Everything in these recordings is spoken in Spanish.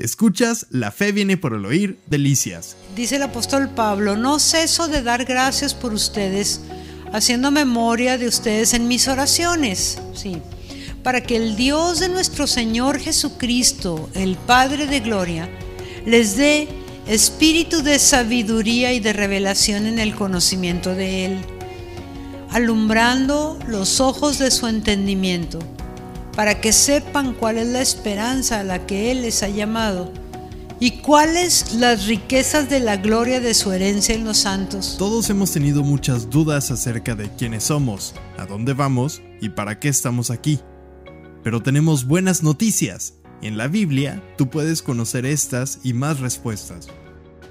Escuchas La fe viene por el oír, delicias. Dice el apóstol Pablo, no ceso de dar gracias por ustedes, haciendo memoria de ustedes en mis oraciones. Sí, para que el Dios de nuestro Señor Jesucristo, el Padre de Gloria, les dé espíritu de sabiduría y de revelación en el conocimiento de Él, alumbrando los ojos de su entendimiento para que sepan cuál es la esperanza a la que Él les ha llamado y cuáles las riquezas de la gloria de su herencia en los santos. Todos hemos tenido muchas dudas acerca de quiénes somos, a dónde vamos y para qué estamos aquí. Pero tenemos buenas noticias. En la Biblia tú puedes conocer estas y más respuestas.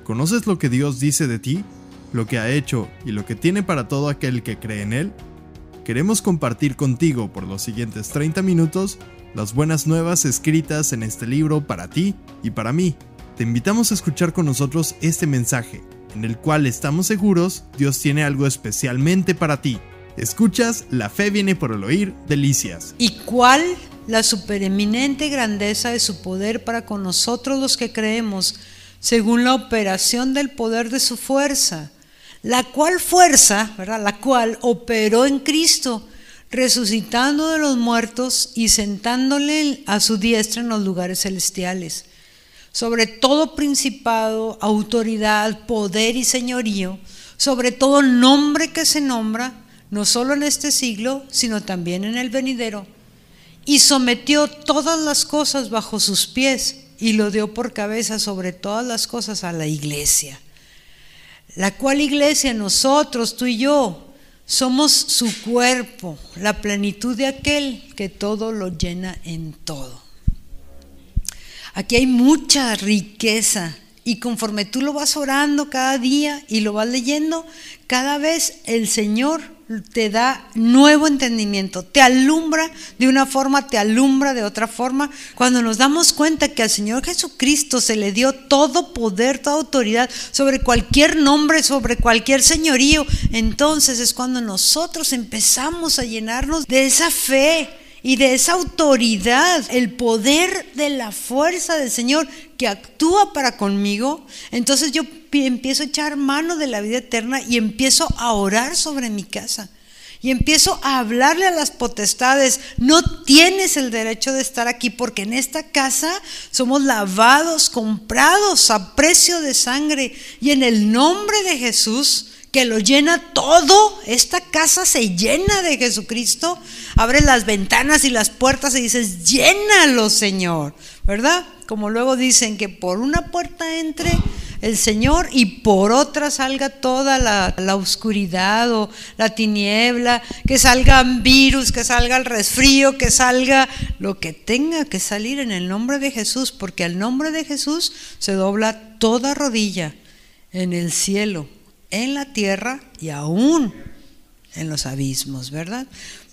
¿Conoces lo que Dios dice de ti? ¿Lo que ha hecho y lo que tiene para todo aquel que cree en Él? Queremos compartir contigo por los siguientes 30 minutos las buenas nuevas escritas en este libro para ti y para mí. Te invitamos a escuchar con nosotros este mensaje, en el cual estamos seguros Dios tiene algo especialmente para ti. Escuchas La fe viene por el oír, delicias. ¿Y cuál la supereminente grandeza de su poder para con nosotros los que creemos, según la operación del poder de su fuerza? La cual fuerza, ¿verdad? La cual operó en Cristo, resucitando de los muertos y sentándole a su diestra en los lugares celestiales, sobre todo principado, autoridad, poder y señorío, sobre todo nombre que se nombra, no solo en este siglo, sino también en el venidero, y sometió todas las cosas bajo sus pies y lo dio por cabeza sobre todas las cosas a la iglesia la cual iglesia nosotros, tú y yo, somos su cuerpo, la plenitud de aquel que todo lo llena en todo. Aquí hay mucha riqueza y conforme tú lo vas orando cada día y lo vas leyendo, cada vez el Señor te da nuevo entendimiento, te alumbra de una forma, te alumbra de otra forma. Cuando nos damos cuenta que al Señor Jesucristo se le dio todo poder, toda autoridad sobre cualquier nombre, sobre cualquier señorío, entonces es cuando nosotros empezamos a llenarnos de esa fe y de esa autoridad, el poder de la fuerza del Señor que actúa para conmigo, entonces yo empiezo a echar mano de la vida eterna y empiezo a orar sobre mi casa. Y empiezo a hablarle a las potestades, no tienes el derecho de estar aquí porque en esta casa somos lavados, comprados a precio de sangre. Y en el nombre de Jesús, que lo llena todo. Esta casa se llena de Jesucristo. Abre las ventanas y las puertas y dices, llénalo, Señor. ¿Verdad? Como luego dicen que por una puerta entre el Señor y por otra salga toda la, oscuridad o la tiniebla, que salgan virus, que salga el resfrío, que salga lo que tenga que salir en el nombre de Jesús, porque al nombre de Jesús se dobla toda rodilla en el cielo en la tierra y aún en los abismos, ¿verdad?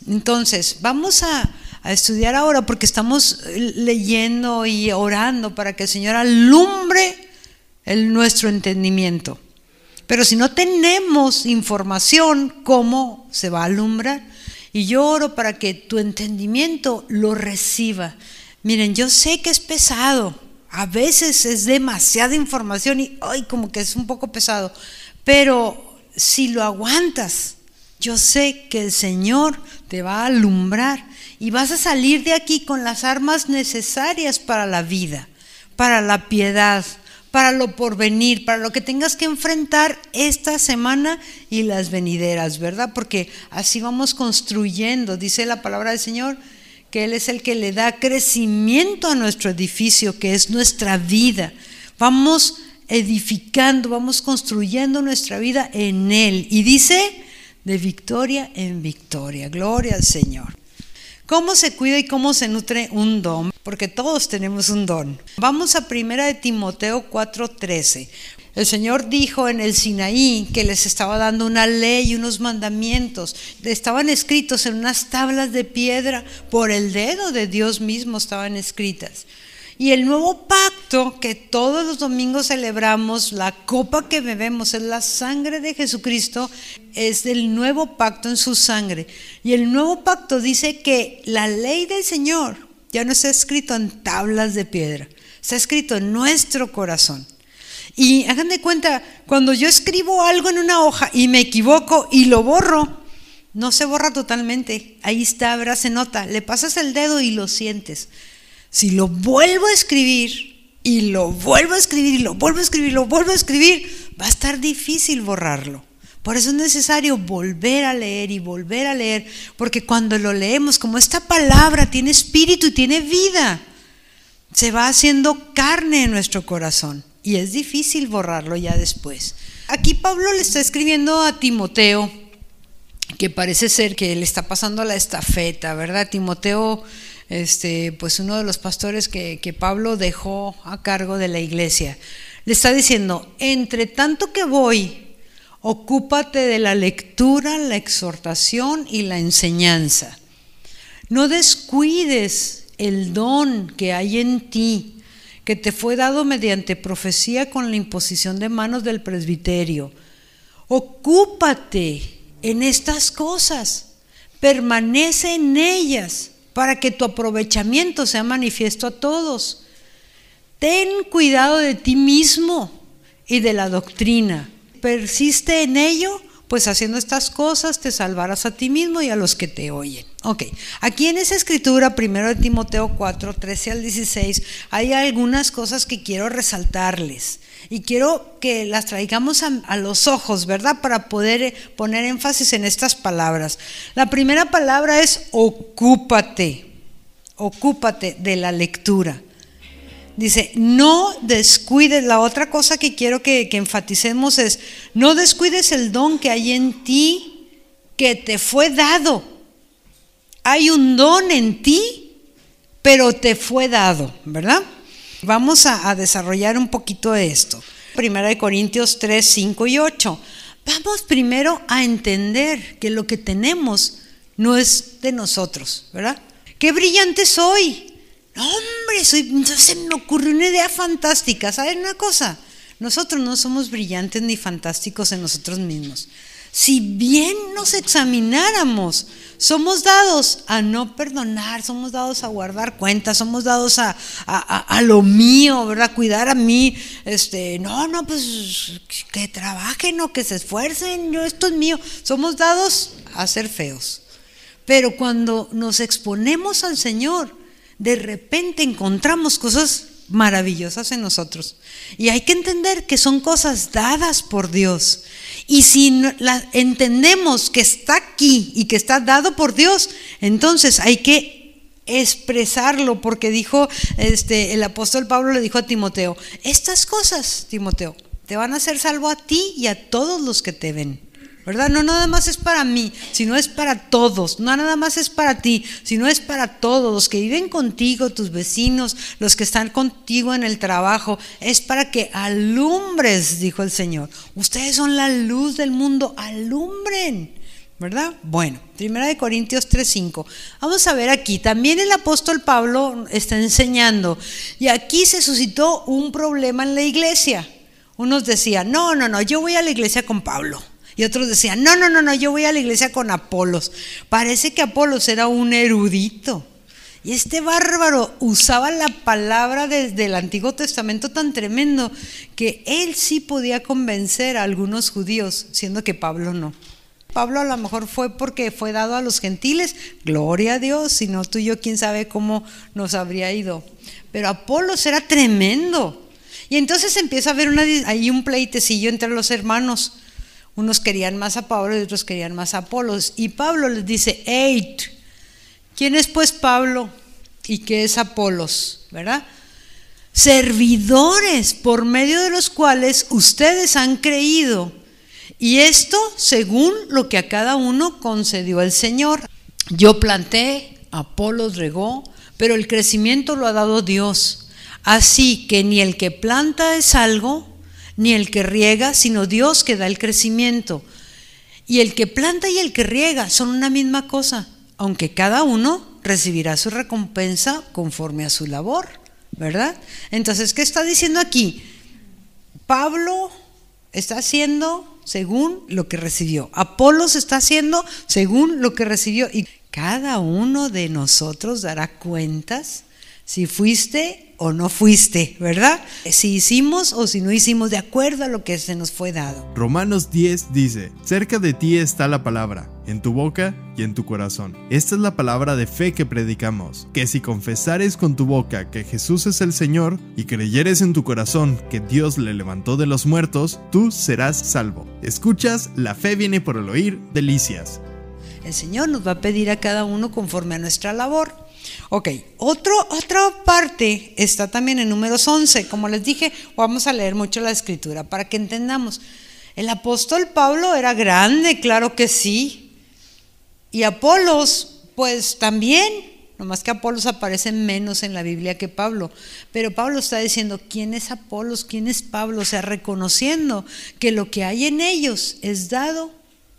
Entonces, vamos a, estudiar ahora porque estamos leyendo y orando para que el Señor alumbre el, nuestro entendimiento. Pero si no tenemos información, ¿cómo se va a alumbrar? Y yo oro para que tu entendimiento lo reciba. Miren, yo sé que es pesado, a veces es demasiada información y ay, como que es un poco pesado. Pero si lo aguantas, yo sé que el Señor te va a alumbrar y vas a salir de aquí con las armas necesarias para la vida, para la piedad, para lo porvenir, para lo que tengas que enfrentar esta semana y las venideras, ¿verdad? Porque así vamos construyendo, dice la palabra del Señor, que Él es el que le da crecimiento a nuestro edificio, que es nuestra vida. Vamos edificando, vamos construyendo nuestra vida en Él. Y dice, de victoria en victoria. Gloria al Señor. ¿Cómo se cuida y cómo se nutre un don? Porque todos tenemos un don. Vamos a primera de Timoteo 4:13. El Señor dijo en el Sinaí que les estaba dando una ley y unos mandamientos. Estaban escritos en unas tablas de piedra, por el dedo de Dios mismo estaban escritas. Y el nuevo pacto que todos los domingos celebramos, la copa que bebemos es la sangre de Jesucristo, es el nuevo pacto en su sangre. Y el nuevo pacto dice que la ley del Señor ya no está escrito en tablas de piedra, está escrito en nuestro corazón. Y hagan de cuenta, cuando yo escribo algo en una hoja y me equivoco y lo borro, no se borra totalmente. Ahí está, ¿verdad? Se nota. Le pasas el dedo y lo sientes. Si lo vuelvo a escribir y lo vuelvo a escribir y lo vuelvo a escribir y lo vuelvo a escribir, va a estar difícil borrarlo. Por eso es necesario volver a leer y volver a leer, porque cuando lo leemos, como esta palabra tiene espíritu y tiene vida, se va haciendo carne en nuestro corazón y es difícil borrarlo ya después. Aquí Pablo le está escribiendo a Timoteo, que parece ser que le está pasando la estafeta, ¿verdad? Timoteo, este, pues uno de los pastores que, que Pablo dejó a cargo de la iglesia, le está diciendo, entre tanto que voy, Ocúpate de la lectura, la exhortación y la enseñanza. No descuides el don que hay en ti, que te fue dado mediante profecía con la imposición de manos del presbiterio. Ocúpate en estas cosas, permanece en ellas para que tu aprovechamiento sea manifiesto a todos. Ten cuidado de ti mismo y de la doctrina persiste en ello, pues haciendo estas cosas te salvarás a ti mismo y a los que te oyen. Ok, aquí en esa escritura, primero de Timoteo 4, 13 al 16, hay algunas cosas que quiero resaltarles y quiero que las traigamos a, los ojos, ¿verdad? Para poder poner énfasis en estas palabras. La primera palabra es ocúpate, ocúpate de la lectura. Dice, no descuides, la otra cosa que quiero que, que, enfaticemos es, no descuides el don que hay en ti que te fue dado. Hay un don en ti, pero te fue dado, ¿verdad? Vamos a, desarrollar un poquito de esto. Primera de Corintios 3, 5 y 8. Vamos primero a entender que lo que tenemos no es de nosotros, ¿verdad? Qué brillante soy, hombre, soy, se me ocurrió una idea fantástica. ¿Saben una cosa? Nosotros no somos brillantes ni fantásticos en nosotros mismos. Si bien nos examináramos, somos dados a no perdonar, somos dados a guardar cuentas, somos dados a, a, lo mío, ¿verdad? Cuidar a mí. Este, no, no, pues que trabajen o que se esfuercen, yo esto es mío. Somos dados a ser feos. Pero cuando nos exponemos al Señor, de repente encontramos cosas maravillosas en nosotros. Y hay que entender que son cosas dadas por Dios. Y si entendemos que está aquí y que está dado por Dios, entonces hay que expresarlo, porque dijo este, el apóstol Pablo le dijo a Timoteo, estas cosas, Timoteo, te van a hacer salvo a ti y a todos los que te ven. ¿Verdad? No nada más es para mí, sino es para todos. No nada más es para ti, sino es para todos. Los que viven contigo, tus vecinos, los que están contigo en el trabajo. Es para que alumbres, dijo el Señor. Ustedes son la luz del mundo, alumbren. ¿Verdad? Bueno, Primera de Corintios 3:5. Vamos a ver aquí, también el apóstol Pablo está enseñando y aquí se suscitó un problema en la iglesia. Unos decían, "No, no, no, yo voy a la iglesia con Pablo." Y otros decían, no, no, no, no, yo voy a la iglesia con Apolos. Parece que Apolos era un erudito. Y este bárbaro usaba la palabra desde el Antiguo Testamento tan tremendo que él sí podía convencer a algunos judíos, siendo que Pablo no. Pablo a lo mejor fue porque fue dado a los gentiles, gloria a Dios, si no tú y yo quién sabe cómo nos habría ido. Pero Apolos era tremendo. Y entonces empieza a haber una, ahí un pleitecillo entre los hermanos. Unos querían más a Pablo y otros querían más a Apolos. Y Pablo les dice, hey, ¿quién es pues Pablo y qué es Apolos? ¿Verdad? Servidores por medio de los cuales ustedes han creído. Y esto según lo que a cada uno concedió el Señor. Yo planté, Apolos regó, pero el crecimiento lo ha dado Dios. Así que ni el que planta es algo, ni el que riega, sino Dios que da el crecimiento. Y el que planta y el que riega son una misma cosa, aunque cada uno recibirá su recompensa conforme a su labor, ¿verdad? Entonces, ¿qué está diciendo aquí? Pablo está haciendo según lo que recibió. Apolos está haciendo según lo que recibió. Y cada uno de nosotros dará cuentas Si fuiste o no fuiste, ¿verdad? Si hicimos o si no hicimos de acuerdo a lo que se nos fue dado. Romanos 10 dice, cerca de ti está la palabra, en tu boca y en tu corazón. Esta es la palabra de fe que predicamos, que si confesares con tu boca que Jesús es el Señor y creyeres en tu corazón que Dios le levantó de los muertos, tú serás salvo. Escuchas, la fe viene por el oír, delicias. El Señor nos va a pedir a cada uno conforme a nuestra labor. Ok, Otro, otra parte está también en números 11. Como les dije, vamos a leer mucho la escritura para que entendamos. El apóstol Pablo era grande, claro que sí. Y Apolos, pues también. Nomás que Apolos aparece menos en la Biblia que Pablo. Pero Pablo está diciendo, ¿quién es Apolos? ¿Quién es Pablo? O sea, reconociendo que lo que hay en ellos es dado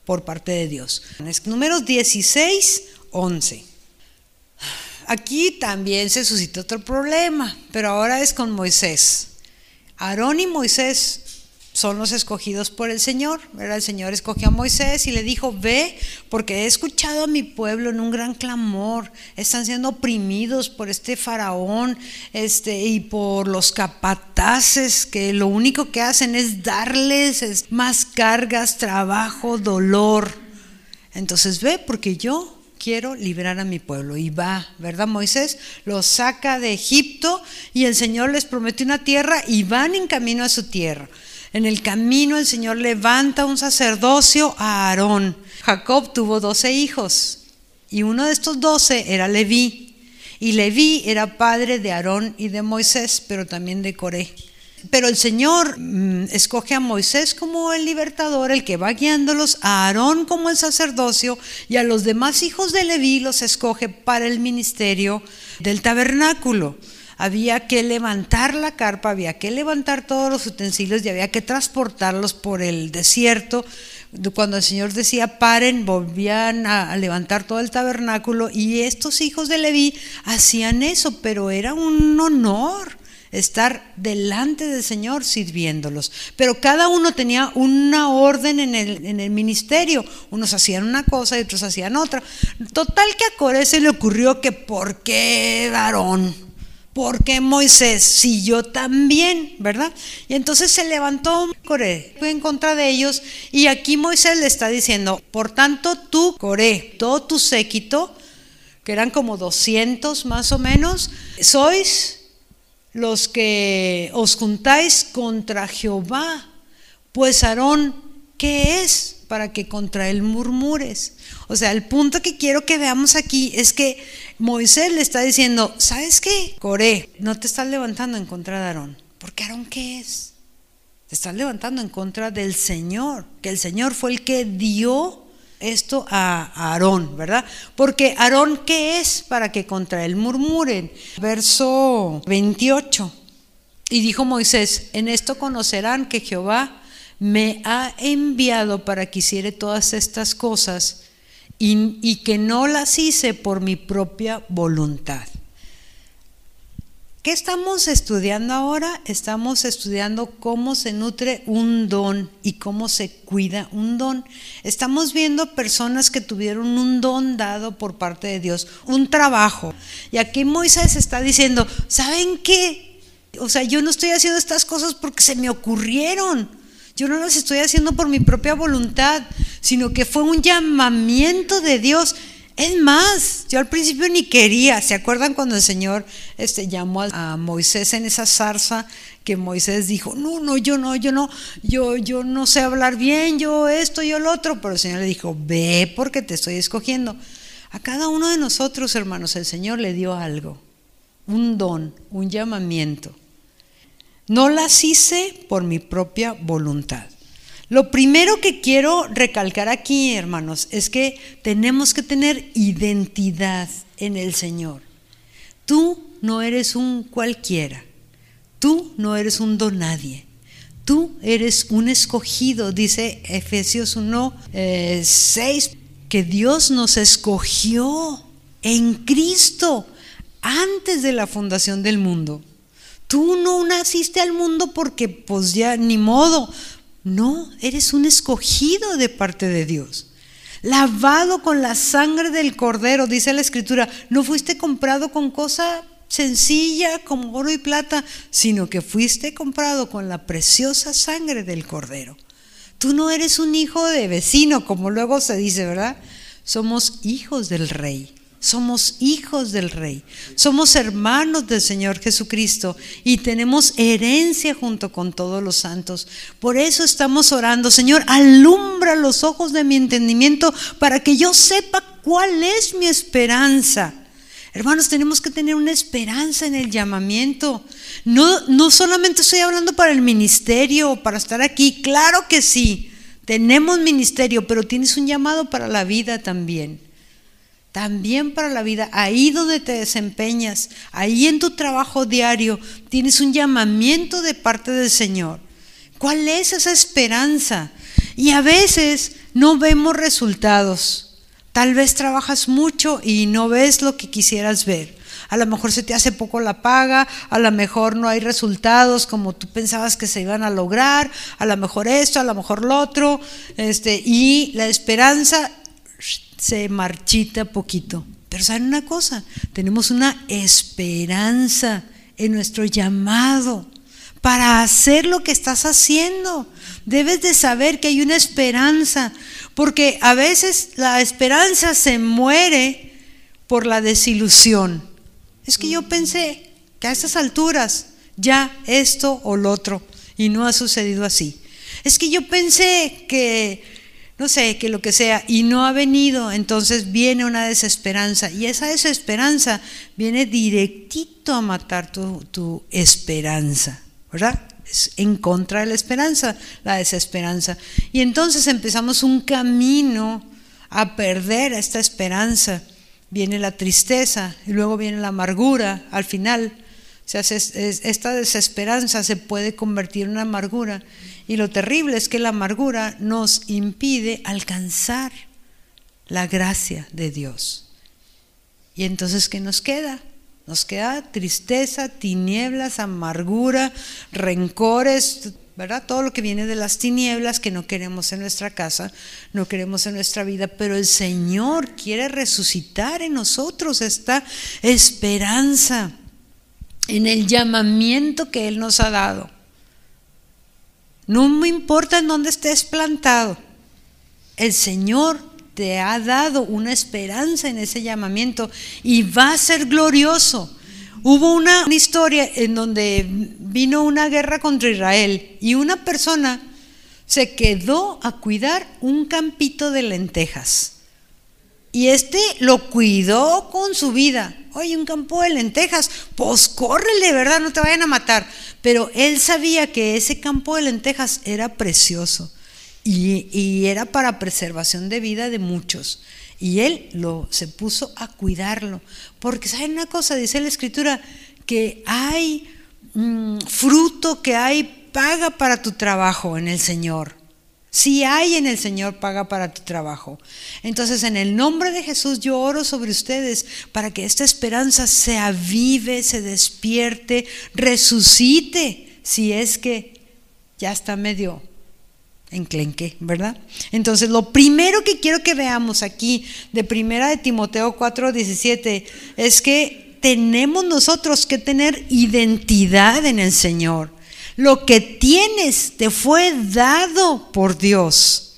por parte de Dios. Números 16, 11. Aquí también se suscitó otro problema, pero ahora es con Moisés. Aarón y Moisés son los escogidos por el Señor. El Señor escogió a Moisés y le dijo, ve, porque he escuchado a mi pueblo en un gran clamor. Están siendo oprimidos por este faraón este, y por los capataces que lo único que hacen es darles más cargas, trabajo, dolor. Entonces ve, porque yo quiero liberar a mi pueblo. Y va, ¿verdad? Moisés los saca de Egipto y el Señor les promete una tierra y van en camino a su tierra. En el camino el Señor levanta un sacerdocio a Aarón. Jacob tuvo doce hijos y uno de estos doce era Leví. Y Leví era padre de Aarón y de Moisés, pero también de Coré. Pero el Señor mm, escoge a Moisés como el libertador, el que va guiándolos, a Aarón como el sacerdocio y a los demás hijos de Leví los escoge para el ministerio del tabernáculo. Había que levantar la carpa, había que levantar todos los utensilios y había que transportarlos por el desierto. Cuando el Señor decía paren, volvían a levantar todo el tabernáculo y estos hijos de Leví hacían eso, pero era un honor estar delante del Señor sirviéndolos. Pero cada uno tenía una orden en el, en el, ministerio. Unos hacían una cosa y otros hacían otra. Total que a Coré se le ocurrió que ¿por qué varón? ¿Por qué Moisés? Si yo también, ¿verdad? Y entonces se levantó Coré, fue en contra de ellos y aquí Moisés le está diciendo, por tanto tú, Coré, todo tu séquito, que eran como 200 más o menos, sois los que os juntáis contra Jehová, pues Aarón, ¿qué es para que contra él murmures? O sea, el punto que quiero que veamos aquí es que Moisés le está diciendo, ¿sabes qué? Coré, no te estás levantando en contra de Aarón, porque Aarón ¿qué es? Te estás levantando en contra del Señor, que el Señor fue el que dio esto a Aarón, ¿verdad? Porque Aarón, ¿qué es para que contra él murmuren? Verso 28. Y dijo Moisés, en esto conocerán que Jehová me ha enviado para que hiciere todas estas cosas y, y que no las hice por mi propia voluntad. ¿Qué estamos estudiando ahora? Estamos estudiando cómo se nutre un don y cómo se cuida un don. Estamos viendo personas que tuvieron un don dado por parte de Dios, un trabajo. Y aquí Moisés está diciendo, ¿saben qué? O sea, yo no estoy haciendo estas cosas porque se me ocurrieron. Yo no las estoy haciendo por mi propia voluntad, sino que fue un llamamiento de Dios. Es más, yo al principio ni quería. ¿Se acuerdan cuando el Señor este, llamó a Moisés en esa zarza que Moisés dijo, no, no, yo no, yo no, yo, yo no sé hablar bien, yo esto, yo lo otro, pero el Señor le dijo, ve porque te estoy escogiendo. A cada uno de nosotros, hermanos, el Señor le dio algo, un don, un llamamiento. No las hice por mi propia voluntad. Lo primero que quiero recalcar aquí, hermanos, es que tenemos que tener identidad en el Señor. Tú no eres un cualquiera. Tú no eres un donadie. Tú eres un escogido, dice Efesios 1, 6, eh, que Dios nos escogió en Cristo antes de la fundación del mundo. Tú no naciste al mundo porque pues ya ni modo, no, eres un escogido de parte de Dios. Lavado con la sangre del cordero, dice la escritura. No fuiste comprado con cosa sencilla como oro y plata, sino que fuiste comprado con la preciosa sangre del cordero. Tú no eres un hijo de vecino, como luego se dice, ¿verdad? Somos hijos del rey. Somos hijos del Rey, somos hermanos del Señor Jesucristo y tenemos herencia junto con todos los santos. Por eso estamos orando, Señor, alumbra los ojos de mi entendimiento para que yo sepa cuál es mi esperanza. Hermanos, tenemos que tener una esperanza en el llamamiento. No, no solamente estoy hablando para el ministerio o para estar aquí, claro que sí, tenemos ministerio, pero tienes un llamado para la vida también también para la vida, ahí donde te desempeñas, ahí en tu trabajo diario, tienes un llamamiento de parte del Señor. ¿Cuál es esa esperanza? Y a veces no vemos resultados. Tal vez trabajas mucho y no ves lo que quisieras ver. A lo mejor se te hace poco la paga, a lo mejor no hay resultados como tú pensabas que se iban a lograr, a lo mejor esto, a lo mejor lo otro, este, y la esperanza se marchita poquito. Pero ¿saben una cosa? Tenemos una esperanza en nuestro llamado para hacer lo que estás haciendo. Debes de saber que hay una esperanza, porque a veces la esperanza se muere por la desilusión. Es que yo pensé que a estas alturas ya esto o lo otro, y no ha sucedido así. Es que yo pensé que no sé, que lo que sea, y no ha venido, entonces viene una desesperanza. Y esa desesperanza viene directito a matar tu, tu esperanza, ¿verdad? Es en contra de la esperanza, la desesperanza. Y entonces empezamos un camino a perder esta esperanza. Viene la tristeza y luego viene la amargura al final. Sea, esta desesperanza se puede convertir en amargura y lo terrible es que la amargura nos impide alcanzar la gracia de Dios. Y entonces, ¿qué nos queda? Nos queda tristeza, tinieblas, amargura, rencores, ¿verdad? Todo lo que viene de las tinieblas que no queremos en nuestra casa, no queremos en nuestra vida, pero el Señor quiere resucitar en nosotros esta esperanza en el llamamiento que Él nos ha dado. No me importa en dónde estés plantado. El Señor te ha dado una esperanza en ese llamamiento y va a ser glorioso. Hubo una, historia en donde vino una guerra contra Israel y una persona se quedó a cuidar un campito de lentejas. Y este lo cuidó con su vida. Oye, un campo de lentejas, pues córrele, ¿verdad? No te vayan a matar. Pero él sabía que ese campo de lentejas era precioso y, era para preservación de vida de muchos. Y él lo, se puso a cuidarlo. Porque, ¿saben una cosa? Dice la escritura que hay mm, fruto, que hay paga para tu trabajo en el Señor. Si hay en el Señor, paga para tu trabajo. Entonces, en el nombre de Jesús, yo oro sobre ustedes para que esta esperanza se avive, se despierte, resucite, si es que ya está medio enclenque, ¿verdad? Entonces, lo primero que quiero que veamos aquí de primera de Timoteo 4:17 es que tenemos nosotros que tener identidad en el Señor. Lo que tienes te fue dado por Dios.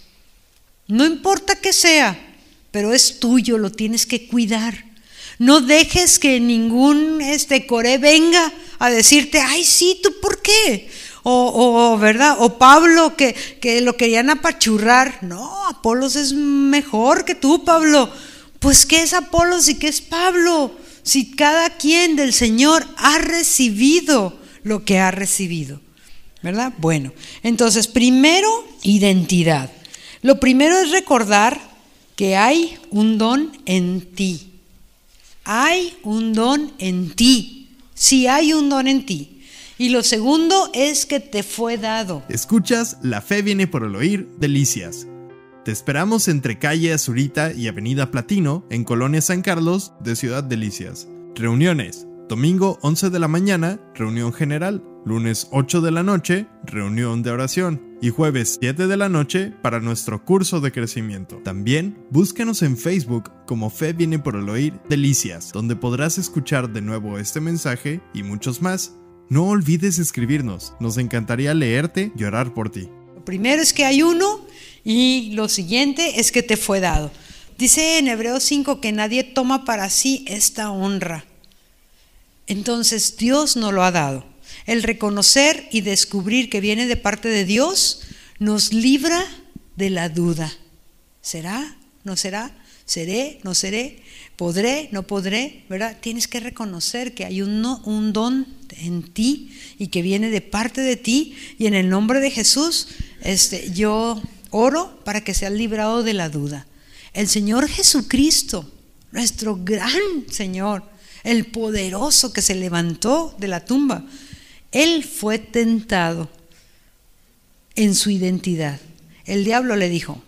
No importa que sea, pero es tuyo, lo tienes que cuidar. No dejes que ningún este Coré venga a decirte, ay, sí, ¿tú por qué? O, ¿verdad? O Pablo que, que lo querían apachurrar. No, Apolos es mejor que tú, Pablo. Pues, ¿qué es Apolos y qué es Pablo? Si cada quien del Señor ha recibido lo que ha recibido. ¿Verdad? Bueno, entonces, primero, identidad. Lo primero es recordar que hay un don en ti. Hay un don en ti. Sí hay un don en ti. Y lo segundo es que te fue dado. Escuchas La Fe viene por el oír, Delicias. Te esperamos entre calle Azurita y Avenida Platino, en Colonia San Carlos, de Ciudad Delicias. Reuniones Domingo 11 de la mañana, reunión general. Lunes 8 de la noche, reunión de oración. y jueves 7 de la noche para nuestro curso de crecimiento. También búscanos en Facebook como Fe viene por el oír Delicias, donde podrás escuchar de nuevo este mensaje y muchos más. No olvides escribirnos, nos encantaría leerte y orar por ti. Lo primero es que hay uno y lo siguiente es que te fue dado. Dice en Hebreos 5 que nadie toma para sí esta honra. Entonces Dios nos lo ha dado. El reconocer y descubrir que viene de parte de Dios nos libra de la duda. ¿Será? ¿No será? ¿Seré? ¿No seré? ¿Podré? ¿No podré? ¿Verdad? Tienes que reconocer que hay un, un don en ti y que viene de parte de ti. Y en el nombre de Jesús, este, yo oro para que seas librado de la duda. El Señor Jesucristo, nuestro gran Señor, el poderoso que se levantó de la tumba, él fue tentado en su identidad. El diablo le dijo,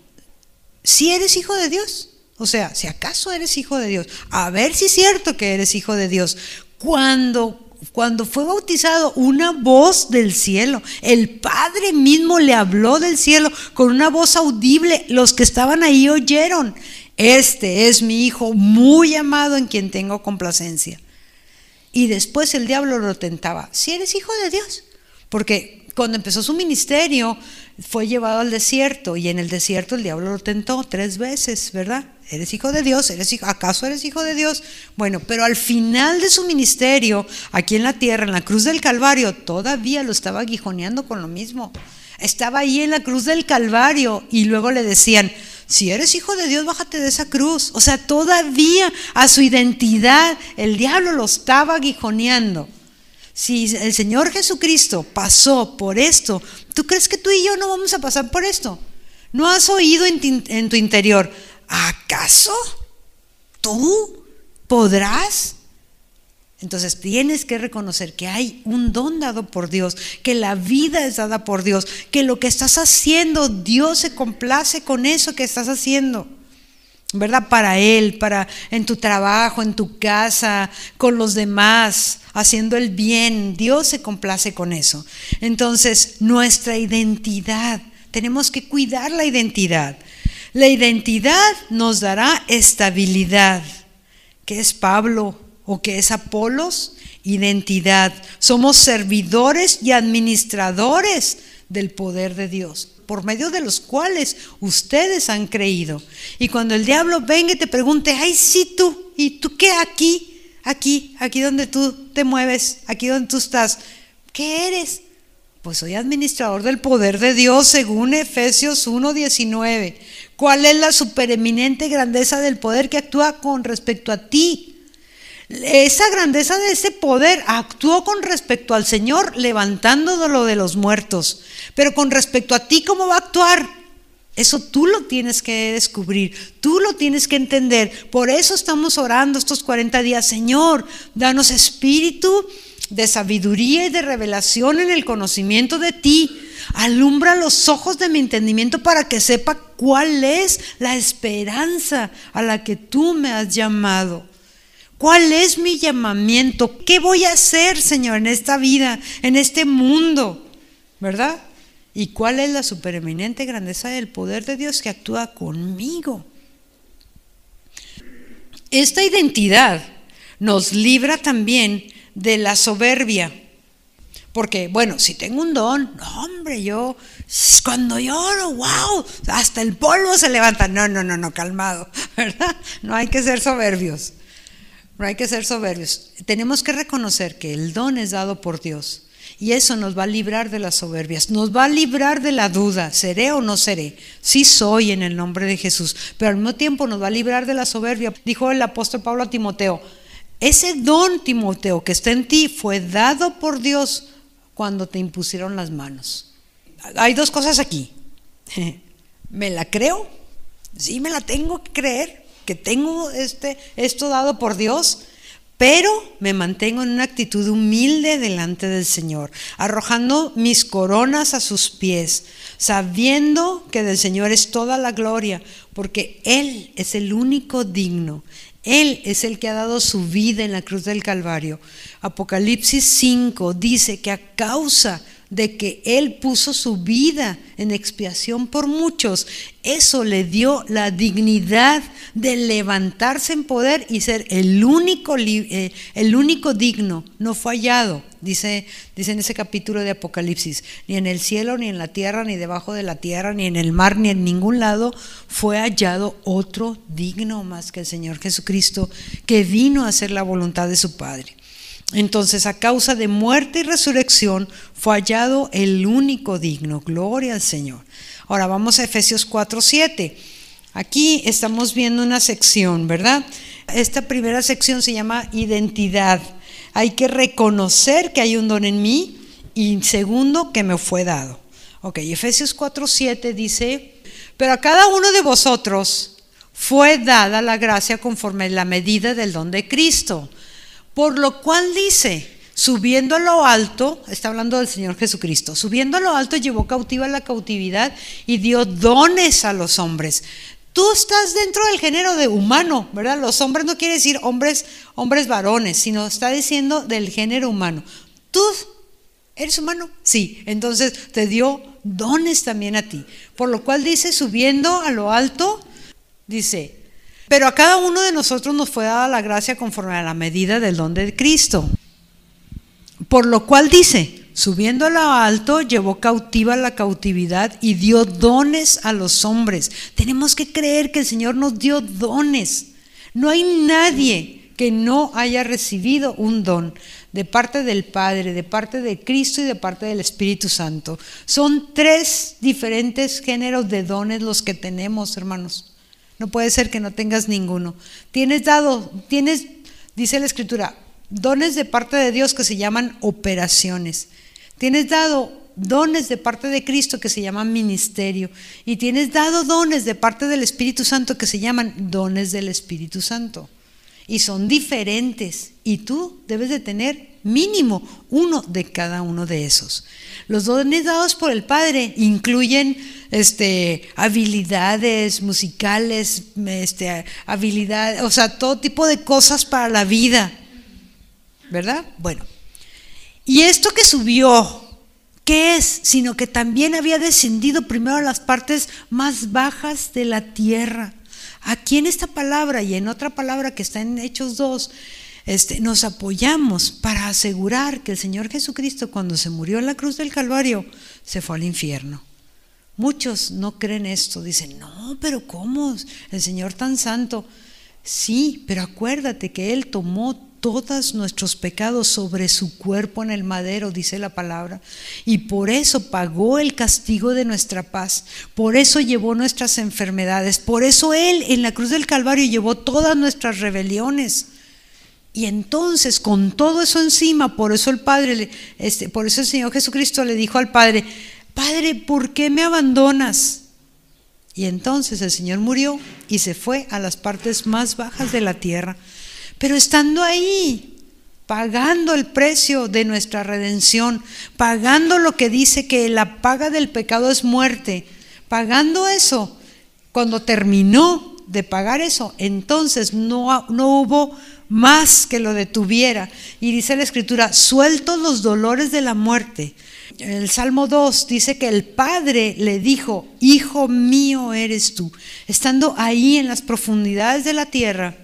si eres hijo de Dios, o sea, si acaso eres hijo de Dios, a ver si es cierto que eres hijo de Dios. Cuando cuando fue bautizado, una voz del cielo, el Padre mismo le habló del cielo con una voz audible. Los que estaban ahí oyeron, este es mi Hijo muy amado en quien tengo complacencia. Y después el diablo lo tentaba, si eres hijo de Dios, porque cuando empezó su ministerio fue llevado al desierto y en el desierto el diablo lo tentó tres veces, ¿verdad? ¿Eres hijo de Dios? ¿Eres hijo? ¿Acaso eres hijo de Dios? Bueno, pero al final de su ministerio, aquí en la tierra, en la cruz del Calvario, todavía lo estaba aguijoneando con lo mismo. Estaba ahí en la cruz del Calvario y luego le decían, si eres hijo de Dios, bájate de esa cruz. O sea, todavía a su identidad el diablo lo estaba aguijoneando. Si el Señor Jesucristo pasó por esto, ¿tú crees que tú y yo no vamos a pasar por esto? ¿No has oído en, tu interior, ¿acaso tú podrás? Entonces tienes que reconocer que hay un don dado por Dios, que la vida es dada por Dios, que lo que estás haciendo, Dios se complace con eso que estás haciendo. ¿Verdad? Para Él, para en tu trabajo, en tu casa, con los demás, haciendo el bien. Dios se complace con eso. Entonces, nuestra identidad, tenemos que cuidar la identidad. La identidad nos dará estabilidad. ¿Qué es Pablo? O que es Apolos, identidad. Somos servidores y administradores del poder de Dios, por medio de los cuales ustedes han creído. Y cuando el diablo venga y te pregunte, ay, sí tú, ¿y tú qué aquí? Aquí, aquí donde tú te mueves, aquí donde tú estás, ¿qué eres? Pues soy administrador del poder de Dios según Efesios 1.19. ¿Cuál es la supereminente grandeza del poder que actúa con respecto a ti? Esa grandeza de ese poder actuó con respecto al Señor levantándolo de los muertos. Pero con respecto a ti, ¿cómo va a actuar? Eso tú lo tienes que descubrir, tú lo tienes que entender. Por eso estamos orando estos 40 días. Señor, danos espíritu de sabiduría y de revelación en el conocimiento de ti. Alumbra los ojos de mi entendimiento para que sepa cuál es la esperanza a la que tú me has llamado. ¿Cuál es mi llamamiento? ¿Qué voy a hacer, Señor, en esta vida, en este mundo? ¿Verdad? ¿Y cuál es la supereminente grandeza del poder de Dios que actúa conmigo? Esta identidad nos libra también de la soberbia. Porque, bueno, si tengo un don, hombre, yo, cuando lloro, wow, hasta el polvo se levanta. No, no, no, no, calmado, ¿verdad? No hay que ser soberbios. No hay que ser soberbios. Tenemos que reconocer que el don es dado por Dios. Y eso nos va a librar de las soberbias, nos va a librar de la duda, ¿seré o no seré? Sí soy en el nombre de Jesús, pero al mismo tiempo nos va a librar de la soberbia. Dijo el apóstol Pablo a Timoteo, ese don, Timoteo, que está en ti, fue dado por Dios cuando te impusieron las manos. Hay dos cosas aquí. ¿Me la creo? Sí, me la tengo que creer tengo este, esto dado por Dios, pero me mantengo en una actitud humilde delante del Señor, arrojando mis coronas a sus pies, sabiendo que del Señor es toda la gloria, porque Él es el único digno. Él es el que ha dado su vida en la cruz del Calvario. Apocalipsis 5 dice que a causa de que Él puso su vida en expiación por muchos, eso le dio la dignidad de levantarse en poder y ser el único, eh, el único digno, no fallado, dice, dice en ese capítulo de Apocalipsis, ni en el cielo, ni en la tierra, ni debajo de la tierra, ni en el mar, ni en ningún lado fue hallado otro digno más que el Señor Jesucristo, que vino a hacer la voluntad de su Padre. Entonces, a causa de muerte y resurrección, fue hallado el único digno. Gloria al Señor. Ahora vamos a Efesios 4:7. Aquí estamos viendo una sección, ¿verdad? Esta primera sección se llama identidad. Hay que reconocer que hay un don en mí y segundo, que me fue dado. Ok, Efesios 4:7 dice, pero a cada uno de vosotros fue dada la gracia conforme la medida del don de Cristo. Por lo cual dice, subiendo a lo alto, está hablando del Señor Jesucristo, subiendo a lo alto llevó cautiva la cautividad y dio dones a los hombres. Tú estás dentro del género de humano, ¿verdad? Los hombres no quiere decir hombres, hombres varones, sino está diciendo del género humano. ¿Tú eres humano? Sí, entonces te dio dones también a ti. Por lo cual dice, subiendo a lo alto, dice, pero a cada uno de nosotros nos fue dada la gracia conforme a la medida del don de Cristo. Por lo cual dice, subiendo a lo alto, llevó cautiva la cautividad y dio dones a los hombres. Tenemos que creer que el Señor nos dio dones. No hay nadie que no haya recibido un don de parte del Padre, de parte de Cristo y de parte del Espíritu Santo. Son tres diferentes géneros de dones los que tenemos, hermanos. No puede ser que no tengas ninguno. Tienes dado, tienes, dice la escritura, dones de parte de Dios que se llaman operaciones. Tienes dado dones de parte de Cristo que se llaman ministerio. Y tienes dado dones de parte del Espíritu Santo que se llaman dones del Espíritu Santo. Y son diferentes. Y tú debes de tener mínimo uno de cada uno de esos. Los dones dados por el Padre incluyen este, habilidades musicales, este, habilidades, o sea, todo tipo de cosas para la vida. ¿Verdad? Bueno. Y esto que subió, ¿qué es? Sino que también había descendido primero a las partes más bajas de la tierra. Aquí en esta palabra y en otra palabra que está en Hechos 2, este, nos apoyamos para asegurar que el Señor Jesucristo cuando se murió en la cruz del Calvario se fue al infierno. Muchos no creen esto, dicen, no, pero ¿cómo? El Señor tan santo. Sí, pero acuérdate que Él tomó todos nuestros pecados sobre su cuerpo en el madero, dice la palabra, y por eso pagó el castigo de nuestra paz, por eso llevó nuestras enfermedades, por eso Él en la cruz del Calvario llevó todas nuestras rebeliones. Y entonces, con todo eso encima, por eso el Padre, este, por eso el Señor Jesucristo le dijo al Padre, Padre, ¿por qué me abandonas? Y entonces el Señor murió y se fue a las partes más bajas de la tierra. Pero estando ahí, pagando el precio de nuestra redención, pagando lo que dice que la paga del pecado es muerte, pagando eso, cuando terminó de pagar eso, entonces no, no hubo más que lo detuviera. Y dice la escritura, sueltos los dolores de la muerte. El Salmo 2 dice que el Padre le dijo, Hijo mío eres tú. Estando ahí en las profundidades de la tierra,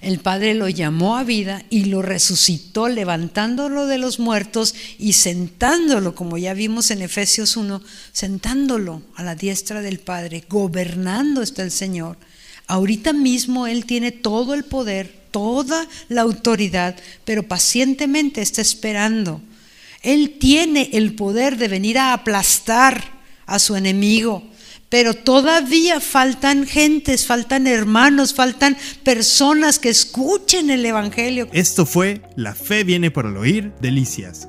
el Padre lo llamó a vida y lo resucitó, levantándolo de los muertos y sentándolo, como ya vimos en Efesios 1, sentándolo a la diestra del Padre, gobernando está el Señor. Ahorita mismo Él tiene todo el poder, toda la autoridad, pero pacientemente está esperando. Él tiene el poder de venir a aplastar a su enemigo, pero todavía faltan gentes, faltan hermanos, faltan personas que escuchen el Evangelio. Esto fue La Fe viene por el oír, Delicias.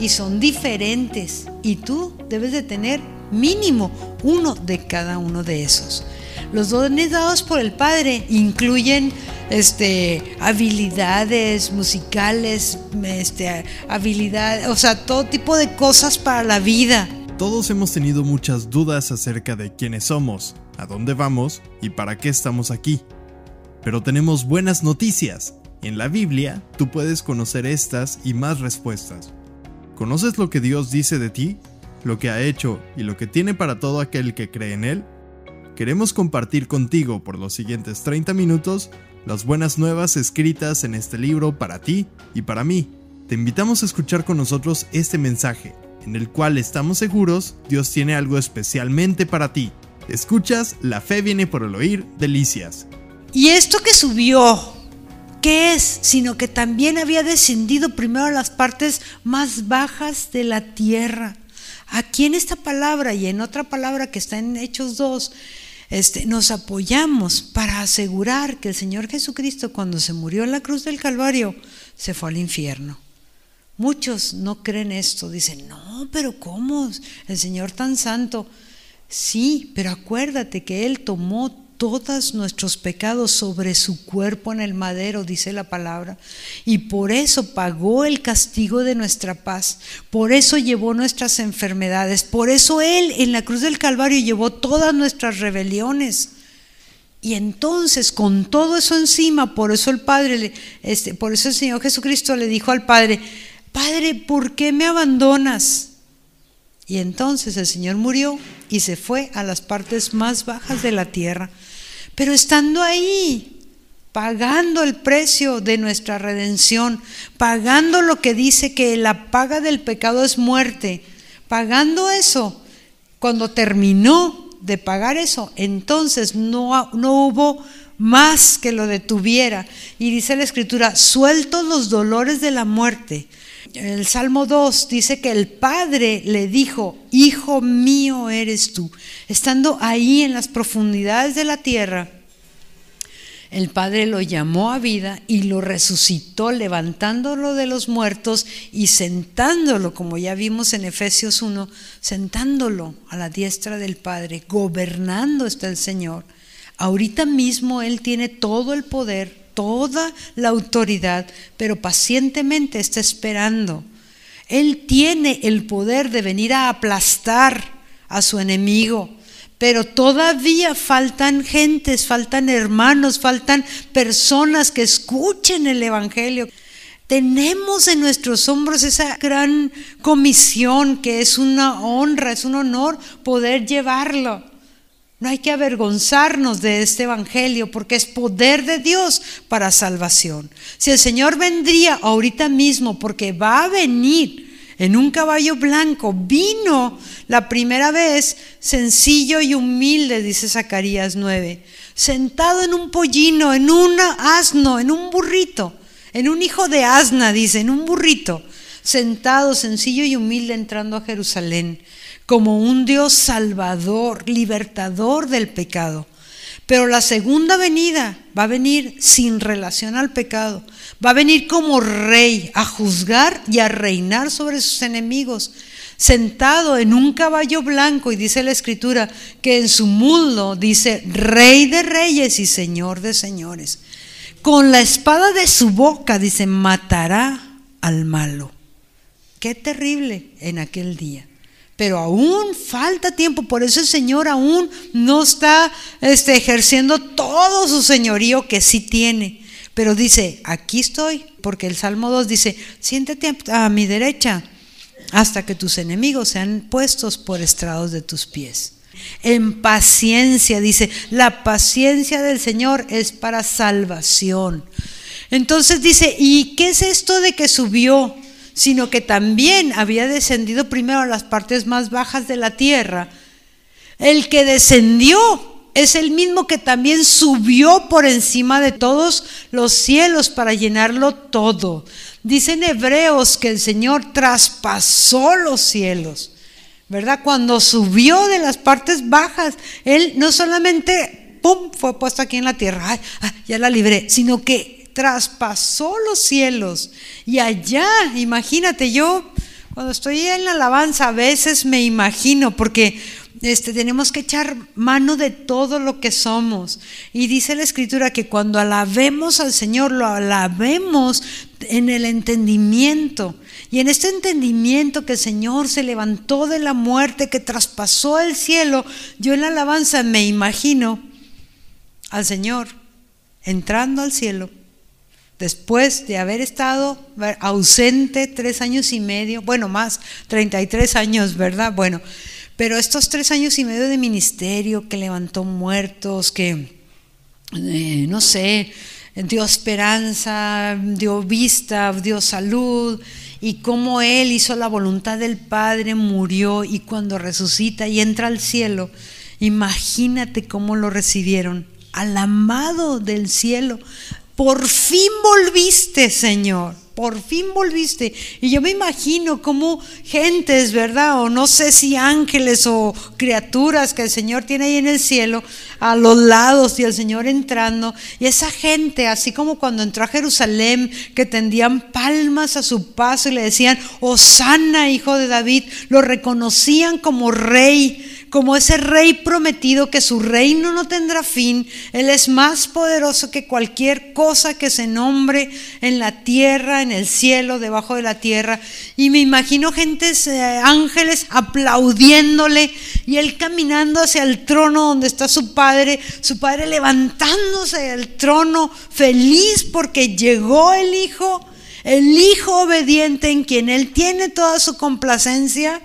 Y son diferentes. Y tú debes de tener mínimo uno de cada uno de esos. Los dones dados por el Padre incluyen este, habilidades musicales, este, habilidades, o sea, todo tipo de cosas para la vida. Todos hemos tenido muchas dudas acerca de quiénes somos, a dónde vamos y para qué estamos aquí. Pero tenemos buenas noticias. En la Biblia tú puedes conocer estas y más respuestas. ¿Conoces lo que Dios dice de ti? ¿Lo que ha hecho y lo que tiene para todo aquel que cree en Él? Queremos compartir contigo por los siguientes 30 minutos las buenas nuevas escritas en este libro para ti y para mí. Te invitamos a escuchar con nosotros este mensaje, en el cual estamos seguros Dios tiene algo especialmente para ti. Escuchas La fe viene por el oír, delicias. Y esto que subió, ¿qué es? Sino que también había descendido primero a las partes más bajas de la tierra. Aquí en esta palabra y en otra palabra que está en Hechos 2, este, nos apoyamos para asegurar que el Señor Jesucristo cuando se murió en la cruz del Calvario se fue al infierno. Muchos no creen esto, dicen, no, pero ¿cómo? El Señor tan santo. Sí, pero acuérdate que Él tomó todos nuestros pecados sobre su cuerpo en el madero, dice la palabra. Y por eso pagó el castigo de nuestra paz. Por eso llevó nuestras enfermedades. Por eso Él en la cruz del Calvario llevó todas nuestras rebeliones. Y entonces, con todo eso encima, por eso el Padre, este, por eso el Señor Jesucristo le dijo al Padre, Padre, ¿por qué me abandonas? Y entonces el Señor murió y se fue a las partes más bajas de la tierra. Pero estando ahí, pagando el precio de nuestra redención, pagando lo que dice que la paga del pecado es muerte, pagando eso, cuando terminó de pagar eso, entonces no, no hubo más que lo detuviera. Y dice la escritura, sueltos los dolores de la muerte. El Salmo 2 dice que el Padre le dijo, Hijo mío eres tú. Estando ahí en las profundidades de la tierra, el Padre lo llamó a vida y lo resucitó, levantándolo de los muertos y sentándolo, como ya vimos en Efesios 1, sentándolo a la diestra del Padre, gobernando está el Señor. Ahorita mismo Él tiene todo el poder, toda la autoridad, pero pacientemente está esperando. Él tiene el poder de venir a aplastar a su enemigo, pero todavía faltan gentes, faltan hermanos, faltan personas que escuchen el Evangelio. Tenemos en nuestros hombros esa gran comisión que es una honra, es un honor poder llevarlo. No hay que avergonzarnos de este Evangelio porque es poder de Dios para salvación. Si el Señor vendría ahorita mismo porque va a venir en un caballo blanco, vino la primera vez sencillo y humilde, dice Zacarías 9, sentado en un pollino, en un asno, en un burrito, en un hijo de asna, dice, en un burrito, sentado sencillo y humilde entrando a Jerusalén como un Dios salvador, libertador del pecado. Pero la segunda venida va a venir sin relación al pecado. Va a venir como rey a juzgar y a reinar sobre sus enemigos, sentado en un caballo blanco. Y dice la escritura que en su mundo dice rey de reyes y señor de señores. Con la espada de su boca, dice, matará al malo. Qué terrible en aquel día pero aún falta tiempo, por eso el Señor aún no está este, ejerciendo todo su señorío que sí tiene. Pero dice, aquí estoy, porque el Salmo 2 dice, siéntate a mi derecha hasta que tus enemigos sean puestos por estrados de tus pies. En paciencia, dice, la paciencia del Señor es para salvación. Entonces dice, ¿y qué es esto de que subió? Sino que también había descendido primero a las partes más bajas de la tierra. El que descendió es el mismo que también subió por encima de todos los cielos para llenarlo todo. Dicen Hebreos que el Señor traspasó los cielos, ¿verdad? Cuando subió de las partes bajas, Él no solamente, ¡pum!, fue puesto aquí en la tierra, ¡ay, ya la libré, sino que traspasó los cielos. Y allá, imagínate, yo cuando estoy en la alabanza a veces me imagino, porque este, tenemos que echar mano de todo lo que somos. Y dice la escritura que cuando alabemos al Señor, lo alabemos en el entendimiento. Y en este entendimiento que el Señor se levantó de la muerte, que traspasó el cielo, yo en la alabanza me imagino al Señor entrando al cielo, después de haber estado ausente tres años y medio, bueno, más, 33 años, ¿verdad? Bueno, pero estos tres años y medio de ministerio que levantó muertos, que, eh, no sé, dio esperanza, dio vista, dio salud, y cómo Él hizo la voluntad del Padre, murió y cuando resucita y entra al cielo, imagínate cómo lo recibieron, al amado del cielo. Por fin volviste, Señor por fin volviste. Y yo me imagino como gentes, ¿verdad? O no sé si ángeles o criaturas que el Señor tiene ahí en el cielo, a los lados y el Señor entrando. Y esa gente, así como cuando entró a Jerusalén, que tendían palmas a su paso y le decían, Osana, hijo de David, lo reconocían como rey como ese rey prometido que su reino no tendrá fin. Él es más poderoso que cualquier cosa que se nombre en la tierra, en el cielo, debajo de la tierra. Y me imagino gentes, eh, ángeles aplaudiéndole y él caminando hacia el trono donde está su padre, su padre levantándose del trono feliz porque llegó el hijo. El hijo obediente en quien él tiene toda su complacencia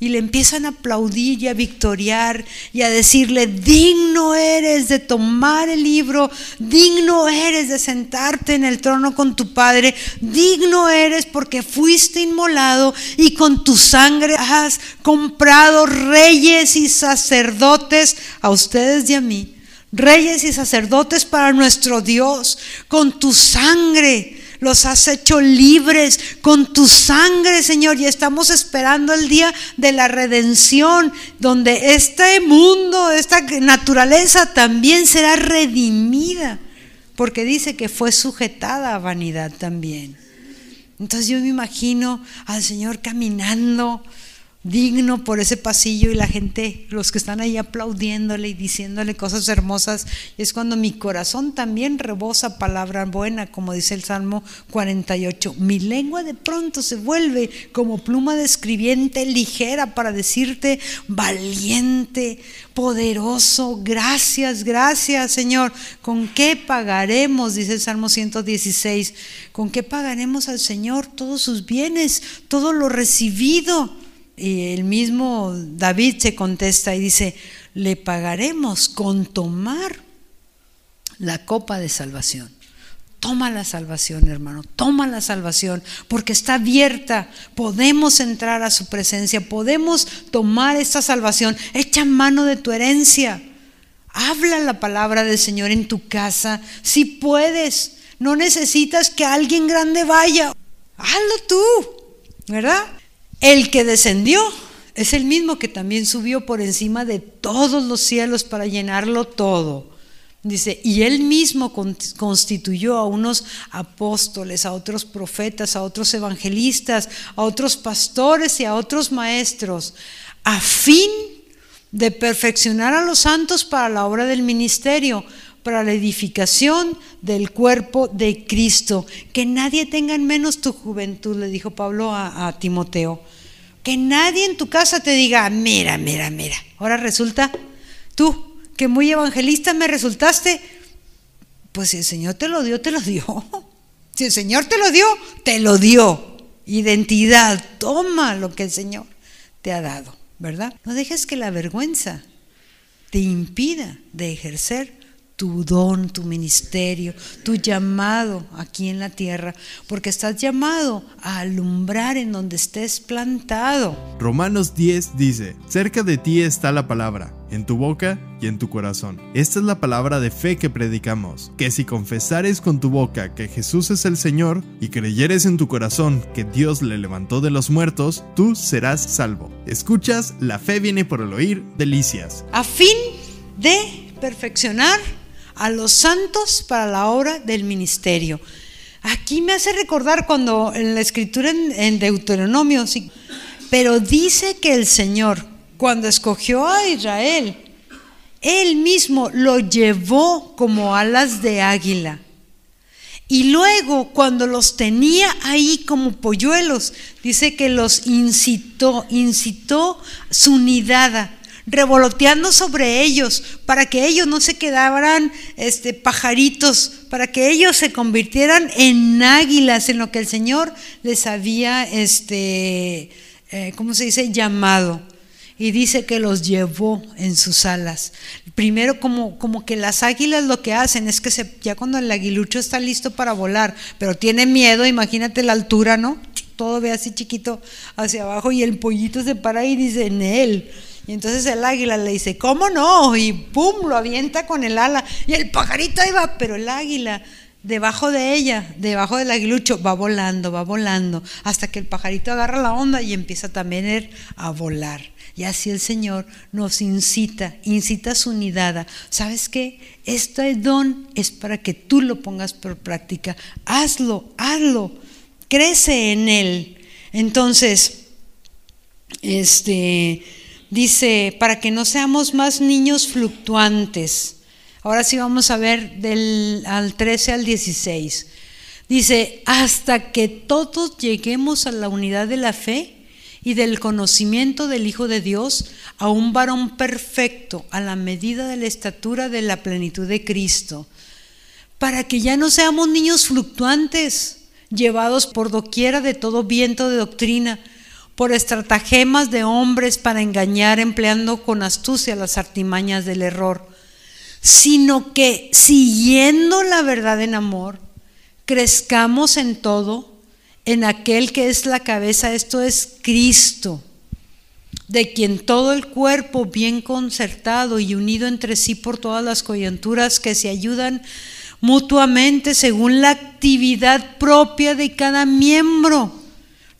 y le empiezan a aplaudir y a victoriar y a decirle, digno eres de tomar el libro, digno eres de sentarte en el trono con tu Padre, digno eres porque fuiste inmolado y con tu sangre has comprado reyes y sacerdotes a ustedes y a mí. Reyes y sacerdotes para nuestro Dios, con tu sangre los has hecho libres con tu sangre, Señor, y estamos esperando el día de la redención, donde este mundo, esta naturaleza también será redimida, porque dice que fue sujetada a vanidad también. Entonces yo me imagino al Señor caminando digno por ese pasillo y la gente, los que están ahí aplaudiéndole y diciéndole cosas hermosas, es cuando mi corazón también rebosa palabra buena, como dice el Salmo 48. Mi lengua de pronto se vuelve como pluma de escribiente ligera para decirte valiente, poderoso, gracias, gracias Señor. ¿Con qué pagaremos? Dice el Salmo 116. ¿Con qué pagaremos al Señor todos sus bienes, todo lo recibido? Y el mismo David se contesta y dice, le pagaremos con tomar la copa de salvación. Toma la salvación, hermano, toma la salvación, porque está abierta. Podemos entrar a su presencia, podemos tomar esta salvación. Echa mano de tu herencia. Habla la palabra del Señor en tu casa, si puedes. No necesitas que alguien grande vaya. Hazlo tú, ¿verdad? El que descendió es el mismo que también subió por encima de todos los cielos para llenarlo todo. Dice, y él mismo constituyó a unos apóstoles, a otros profetas, a otros evangelistas, a otros pastores y a otros maestros, a fin de perfeccionar a los santos para la obra del ministerio, para la edificación del cuerpo de Cristo. Que nadie tenga en menos tu juventud, le dijo Pablo a, Timoteo. Que nadie en tu casa te diga, mira, mira, mira. Ahora resulta, tú, que muy evangelista me resultaste, pues si el Señor te lo dio, te lo dio. Si el Señor te lo dio, te lo dio. Identidad, toma lo que el Señor te ha dado, ¿verdad? No dejes que la vergüenza te impida de ejercer tu don, tu ministerio, tu llamado aquí en la tierra, porque estás llamado a alumbrar en donde estés plantado. Romanos 10 dice, cerca de ti está la palabra, en tu boca y en tu corazón. Esta es la palabra de fe que predicamos, que si confesares con tu boca que Jesús es el Señor y creyeres en tu corazón que Dios le levantó de los muertos, tú serás salvo. Escuchas, la fe viene por el oír, delicias. A fin de perfeccionar a los santos para la obra del ministerio. Aquí me hace recordar cuando en la escritura en, Deuteronomio, pero dice que el Señor, cuando escogió a Israel, él mismo lo llevó como alas de águila. Y luego, cuando los tenía ahí como polluelos, dice que los incitó, incitó su nidada revoloteando sobre ellos, para que ellos no se quedaran este, pajaritos, para que ellos se convirtieran en águilas, en lo que el Señor les había, este, eh, ¿cómo se dice?, llamado. Y dice que los llevó en sus alas. Primero, como, como que las águilas lo que hacen es que se, ya cuando el aguilucho está listo para volar, pero tiene miedo, imagínate la altura, ¿no? Todo ve así chiquito hacia abajo y el pollito se para y dice, en él y entonces el águila le dice, ¿cómo no? Y pum, lo avienta con el ala. Y el pajarito ahí va, pero el águila debajo de ella, debajo del aguilucho, va volando, va volando, hasta que el pajarito agarra la onda y empieza también a volar. Y así el Señor nos incita, incita su unidad. ¿Sabes qué? Este don es para que tú lo pongas por práctica. Hazlo, hazlo, crece en él. Entonces, este Dice, para que no seamos más niños fluctuantes. Ahora sí vamos a ver del al 13 al 16. Dice, hasta que todos lleguemos a la unidad de la fe y del conocimiento del Hijo de Dios, a un varón perfecto, a la medida de la estatura de la plenitud de Cristo, para que ya no seamos niños fluctuantes, llevados por doquiera de todo viento de doctrina, por estratagemas de hombres para engañar empleando con astucia las artimañas del error, sino que siguiendo la verdad en amor, crezcamos en todo, en aquel que es la cabeza, esto es Cristo, de quien todo el cuerpo bien concertado y unido entre sí por todas las coyunturas que se ayudan mutuamente según la actividad propia de cada miembro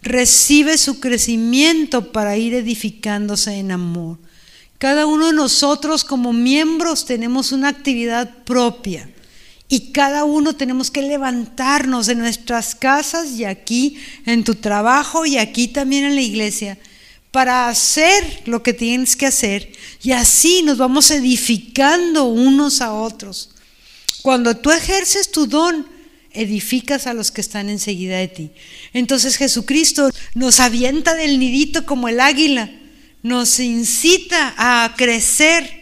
recibe su crecimiento para ir edificándose en amor. Cada uno de nosotros como miembros tenemos una actividad propia y cada uno tenemos que levantarnos en nuestras casas y aquí en tu trabajo y aquí también en la iglesia para hacer lo que tienes que hacer y así nos vamos edificando unos a otros. Cuando tú ejerces tu don, edificas a los que están enseguida de ti. Entonces Jesucristo nos avienta del nidito como el águila, nos incita a crecer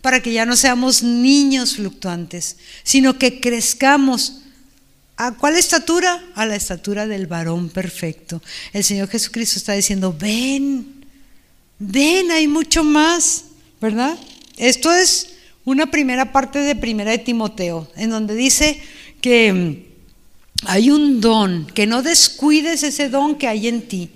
para que ya no seamos niños fluctuantes, sino que crezcamos. ¿A cuál estatura? A la estatura del varón perfecto. El Señor Jesucristo está diciendo, ven, ven, hay mucho más, ¿verdad? Esto es una primera parte de Primera de Timoteo, en donde dice que hay un don, que no descuides ese don que hay en ti,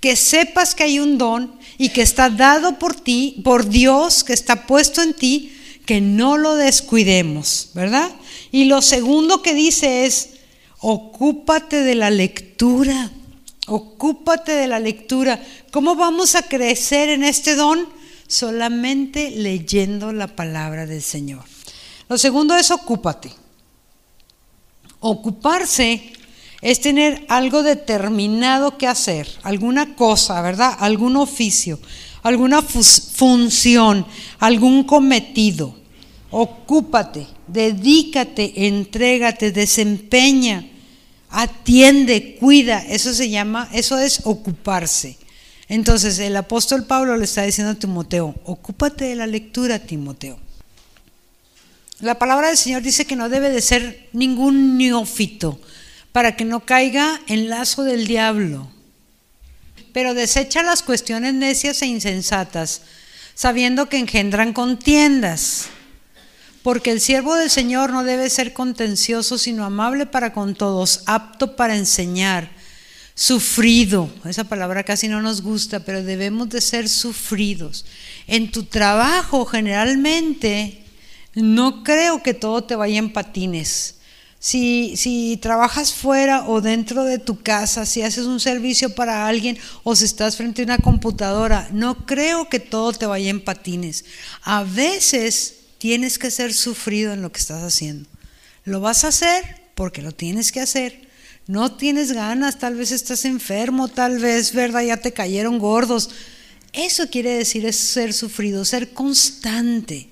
que sepas que hay un don y que está dado por ti, por Dios, que está puesto en ti, que no lo descuidemos, ¿verdad? Y lo segundo que dice es, ocúpate de la lectura, ocúpate de la lectura. ¿Cómo vamos a crecer en este don? Solamente leyendo la palabra del Señor. Lo segundo es ocúpate. Ocuparse es tener algo determinado que hacer, alguna cosa, ¿verdad? Algún oficio, alguna función, algún cometido. Ocúpate, dedícate, entrégate, desempeña, atiende, cuida. Eso se llama, eso es ocuparse. Entonces el apóstol Pablo le está diciendo a Timoteo, ocúpate de la lectura, Timoteo. La palabra del Señor dice que no debe de ser ningún neófito para que no caiga en lazo del diablo. Pero desecha las cuestiones necias e insensatas, sabiendo que engendran contiendas. Porque el siervo del Señor no debe ser contencioso, sino amable para con todos, apto para enseñar, sufrido. Esa palabra casi no nos gusta, pero debemos de ser sufridos. En tu trabajo generalmente no creo que todo te vaya en patines. Si, trabajas fuera o dentro de tu casa, si haces un servicio para alguien o si estás frente a una computadora, no creo que todo te vaya en patines. A veces tienes que ser sufrido en lo que estás haciendo. Lo vas a hacer porque lo tienes que hacer. No tienes ganas, tal vez estás enfermo, tal vez, ¿verdad? Ya te cayeron gordos. Eso quiere decir es ser sufrido, ser constante.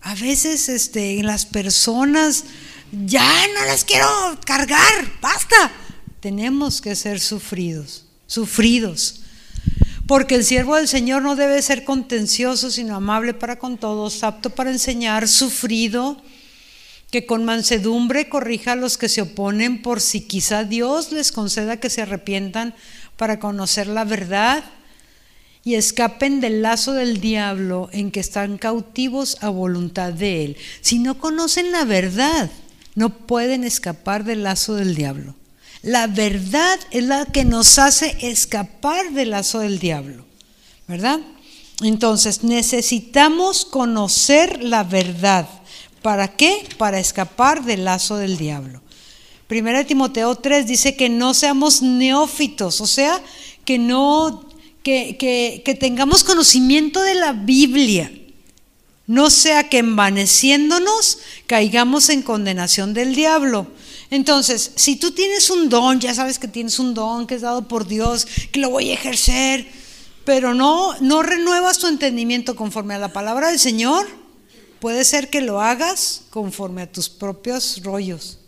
A veces este, las personas ya no las quiero cargar, basta. Tenemos que ser sufridos, sufridos. Porque el siervo del Señor no debe ser contencioso, sino amable para con todos, apto para enseñar, sufrido, que con mansedumbre corrija a los que se oponen, por si quizá Dios les conceda que se arrepientan para conocer la verdad y escapen del lazo del diablo en que están cautivos a voluntad de él. Si no conocen la verdad, no pueden escapar del lazo del diablo. La verdad es la que nos hace escapar del lazo del diablo, ¿verdad? Entonces necesitamos conocer la verdad. ¿Para qué? Para escapar del lazo del diablo. Primera Timoteo 3 dice que no seamos neófitos, o sea, que no, que, que, tengamos conocimiento de la Biblia, no sea que envaneciéndonos caigamos en condenación del diablo. Entonces, si tú tienes un don, ya sabes que tienes un don que es dado por Dios, que lo voy a ejercer, pero no, no renuevas tu entendimiento conforme a la palabra del Señor, puede ser que lo hagas conforme a tus propios rollos.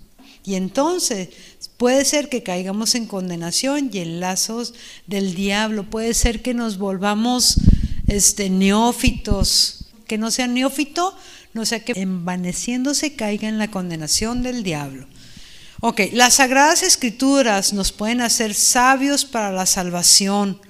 Y entonces puede ser que caigamos en condenación y en lazos del diablo, puede ser que nos volvamos este, neófitos que no sea neófito, no sea que envaneciéndose caiga en la condenación del diablo. Ok, las sagradas escrituras nos pueden hacer sabios para la salvación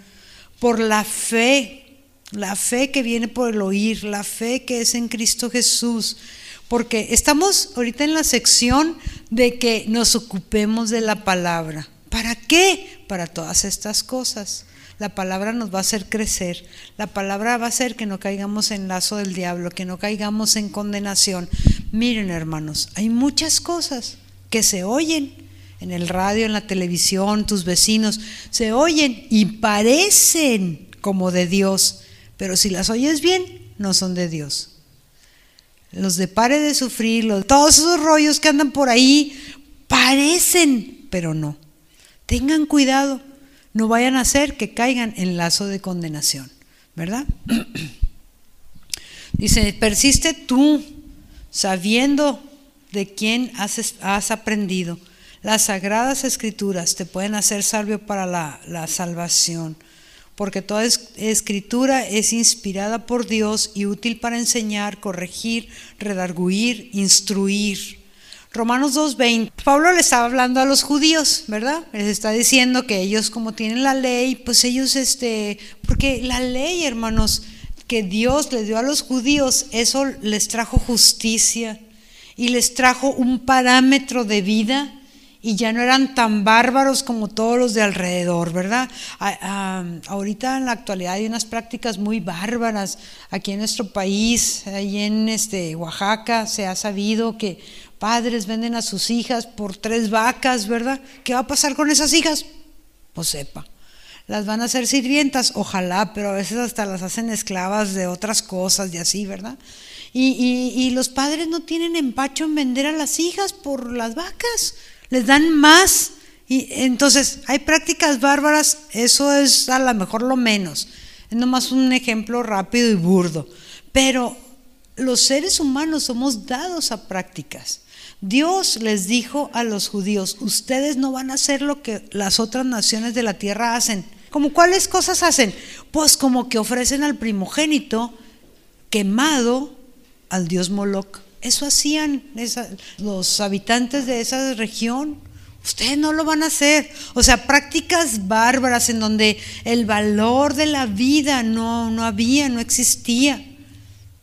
por la fe, la fe que viene por el oír, la fe que es en Cristo Jesús. Porque estamos ahorita en la sección de que nos ocupemos de la palabra. ¿Para qué? Para todas estas cosas. La palabra nos va a hacer crecer. La palabra va a hacer que no caigamos en lazo del diablo, que no caigamos en condenación. Miren, hermanos, hay muchas cosas que se oyen en el radio, en la televisión, tus vecinos, se oyen y parecen como de Dios, pero si las oyes bien, no son de Dios. Los de pare de sufrir, todos esos rollos que andan por ahí, parecen, pero no. Tengan cuidado no vayan a hacer que caigan en lazo de condenación, ¿verdad? Dice, persiste tú sabiendo de quién has, aprendido. Las sagradas escrituras te pueden hacer salvio para la salvación, porque toda escritura es inspirada por Dios y útil para enseñar, corregir, redarguir, instruir Romanos 2.20. Pablo le estaba hablando a los judíos, ¿verdad? Les está diciendo que ellos como tienen la ley, pues ellos, este, porque la ley, hermanos, que Dios les dio a los judíos, eso les trajo justicia y les trajo un parámetro de vida y ya no eran tan bárbaros como todos los de alrededor, ¿verdad? ahorita en la actualidad hay unas prácticas muy bárbaras aquí en nuestro país, ahí en este Oaxaca se ha sabido que Padres venden a sus hijas por tres vacas, ¿verdad? ¿Qué va a pasar con esas hijas? Pues sepa. Las van a hacer sirvientas, ojalá, pero a veces hasta las hacen esclavas de otras cosas y así, ¿verdad? Y, y los padres no tienen empacho en vender a las hijas por las vacas, les dan más. Y entonces, hay prácticas bárbaras, eso es a lo mejor lo menos. Es nomás un ejemplo rápido y burdo. Pero los seres humanos somos dados a prácticas. Dios les dijo a los judíos, ustedes no van a hacer lo que las otras naciones de la tierra hacen. ¿Como cuáles cosas hacen? Pues como que ofrecen al primogénito quemado al dios Moloch. Eso hacían los habitantes de esa región. Ustedes no lo van a hacer. O sea, prácticas bárbaras en donde el valor de la vida no, no había, no existía.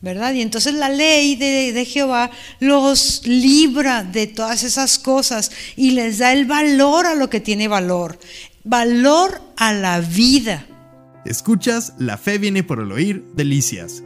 ¿verdad? Y entonces la ley de, de, Jehová los libra de todas esas cosas y les da el valor a lo que tiene valor, valor a la vida. Escuchas La Fe viene por el oír, Delicias.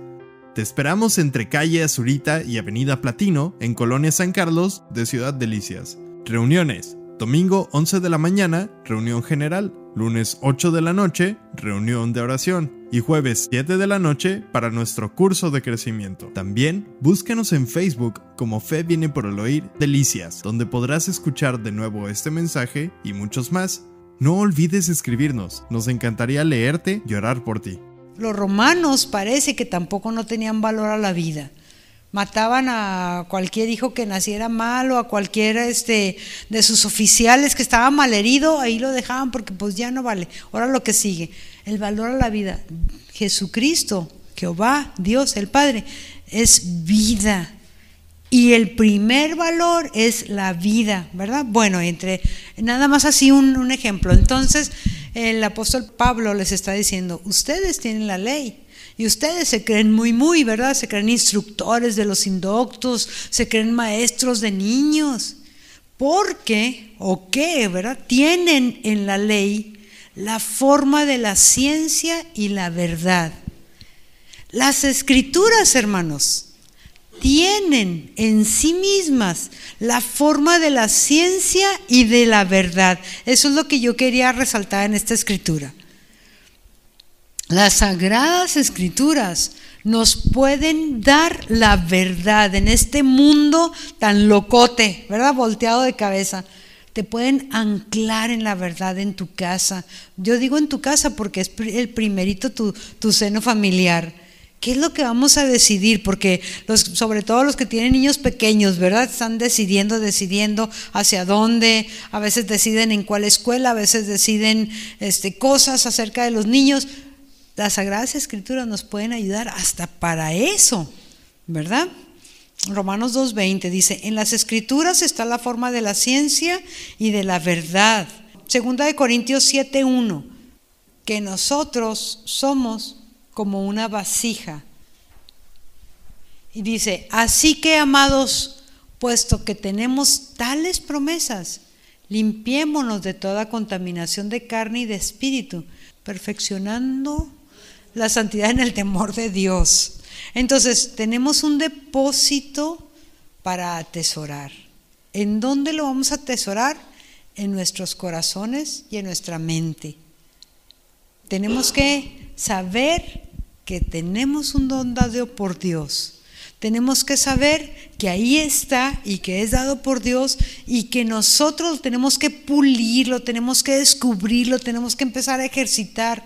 Te esperamos entre calle Azurita y Avenida Platino, en Colonia San Carlos, de Ciudad Delicias. Reuniones. Domingo 11 de la mañana, reunión general. Lunes 8 de la noche, reunión de oración. Y jueves 7 de la noche para nuestro curso de crecimiento. También búscanos en Facebook como Fe viene por el oír Delicias, donde podrás escuchar de nuevo este mensaje y muchos más. No olvides escribirnos, nos encantaría leerte y orar por ti. Los romanos parece que tampoco no tenían valor a la vida mataban a cualquier hijo que naciera mal o a cualquiera este, de sus oficiales que estaba mal herido, ahí lo dejaban porque pues ya no vale. Ahora lo que sigue, el valor a la vida. Jesucristo, Jehová, Dios, el Padre, es vida. Y el primer valor es la vida, ¿verdad? Bueno, entre nada más así un ejemplo. Entonces, el apóstol Pablo les está diciendo, ustedes tienen la ley, y ustedes se creen muy, muy, ¿verdad? Se creen instructores de los indoctos, se creen maestros de niños. Porque, o qué, ¿verdad? Tienen en la ley la forma de la ciencia y la verdad. Las escrituras, hermanos, tienen en sí mismas la forma de la ciencia y de la verdad. Eso es lo que yo quería resaltar en esta escritura. Las sagradas escrituras nos pueden dar la verdad en este mundo tan locote, ¿verdad? Volteado de cabeza. Te pueden anclar en la verdad en tu casa. Yo digo en tu casa porque es el primerito tu, tu seno familiar. ¿Qué es lo que vamos a decidir? Porque sobre todo los que tienen niños pequeños, ¿verdad? Están decidiendo, decidiendo hacia dónde, a veces deciden en cuál escuela, a veces deciden este, cosas acerca de los niños. Las Sagradas Escrituras nos pueden ayudar hasta para eso, ¿verdad? Romanos 2.20 dice, en las Escrituras está la forma de la ciencia y de la verdad. Segunda de Corintios 7.1, que nosotros somos como una vasija. Y dice, así que amados, puesto que tenemos tales promesas, limpiémonos de toda contaminación de carne y de espíritu, perfeccionando la santidad en el temor de Dios. Entonces, tenemos un depósito para atesorar. ¿En dónde lo vamos a atesorar? En nuestros corazones y en nuestra mente. Tenemos que saber que tenemos un don dado por Dios. Tenemos que saber que ahí está y que es dado por Dios y que nosotros tenemos que pulirlo, tenemos que descubrirlo, tenemos que empezar a ejercitar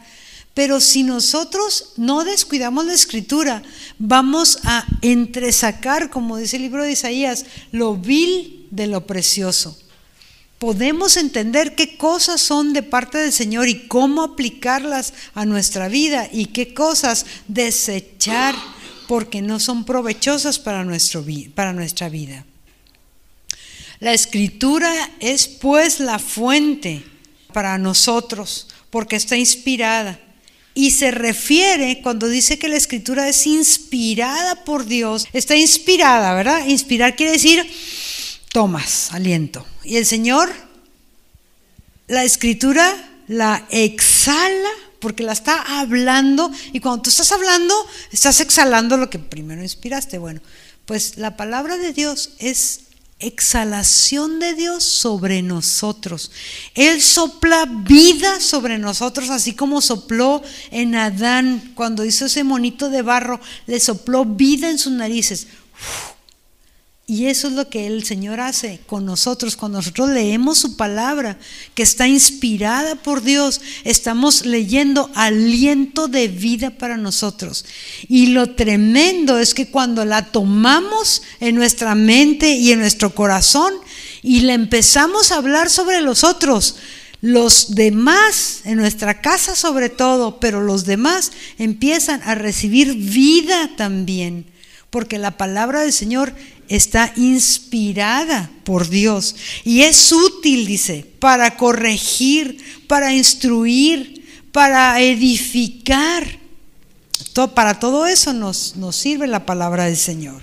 pero si nosotros no descuidamos la escritura, vamos a entresacar, como dice el libro de Isaías, lo vil de lo precioso. Podemos entender qué cosas son de parte del Señor y cómo aplicarlas a nuestra vida y qué cosas desechar porque no son provechosas para, nuestro, para nuestra vida. La escritura es pues la fuente para nosotros porque está inspirada y se refiere cuando dice que la escritura es inspirada por Dios, está inspirada, ¿verdad? Inspirar quiere decir tomas aliento. Y el Señor, la escritura la exhala porque la está hablando y cuando tú estás hablando, estás exhalando lo que primero inspiraste. Bueno, pues la palabra de Dios es exhalación de Dios sobre nosotros. Él sopla vida sobre nosotros, así como sopló en Adán cuando hizo ese monito de barro, le sopló vida en sus narices. Y eso es lo que el Señor hace con nosotros. Cuando nosotros leemos su palabra, que está inspirada por Dios, estamos leyendo aliento de vida para nosotros. Y lo tremendo es que cuando la tomamos en nuestra mente y en nuestro corazón y le empezamos a hablar sobre los otros, los demás, en nuestra casa sobre todo, pero los demás empiezan a recibir vida también, porque la palabra del Señor está inspirada por Dios y es útil, dice, para corregir, para instruir, para edificar. para todo eso nos, nos sirve la palabra del Señor.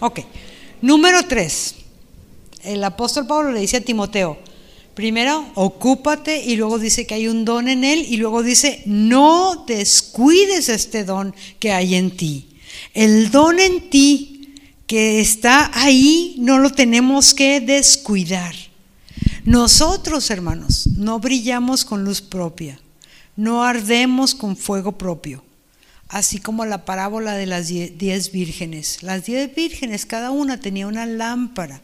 Ok, número tres. El apóstol Pablo le dice a Timoteo, primero, ocúpate y luego dice que hay un don en él y luego dice, no descuides este don que hay en ti. El don en ti que está ahí no lo tenemos que descuidar. Nosotros, hermanos, no brillamos con luz propia, no ardemos con fuego propio, así como la parábola de las diez vírgenes. Las diez vírgenes, cada una tenía una lámpara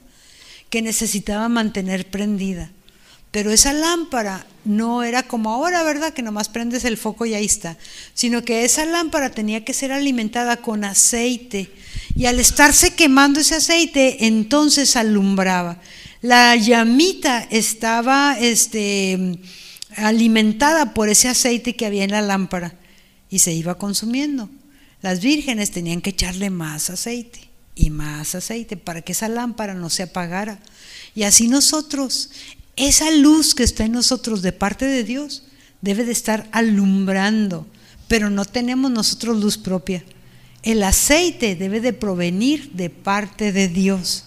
que necesitaba mantener prendida. Pero esa lámpara no era como ahora, ¿verdad? Que nomás prendes el foco y ahí está. Sino que esa lámpara tenía que ser alimentada con aceite. Y al estarse quemando ese aceite, entonces alumbraba. La llamita estaba este, alimentada por ese aceite que había en la lámpara y se iba consumiendo. Las vírgenes tenían que echarle más aceite y más aceite para que esa lámpara no se apagara. Y así nosotros, esa luz que está en nosotros de parte de Dios debe de estar alumbrando, pero no tenemos nosotros luz propia. El aceite debe de provenir de parte de Dios.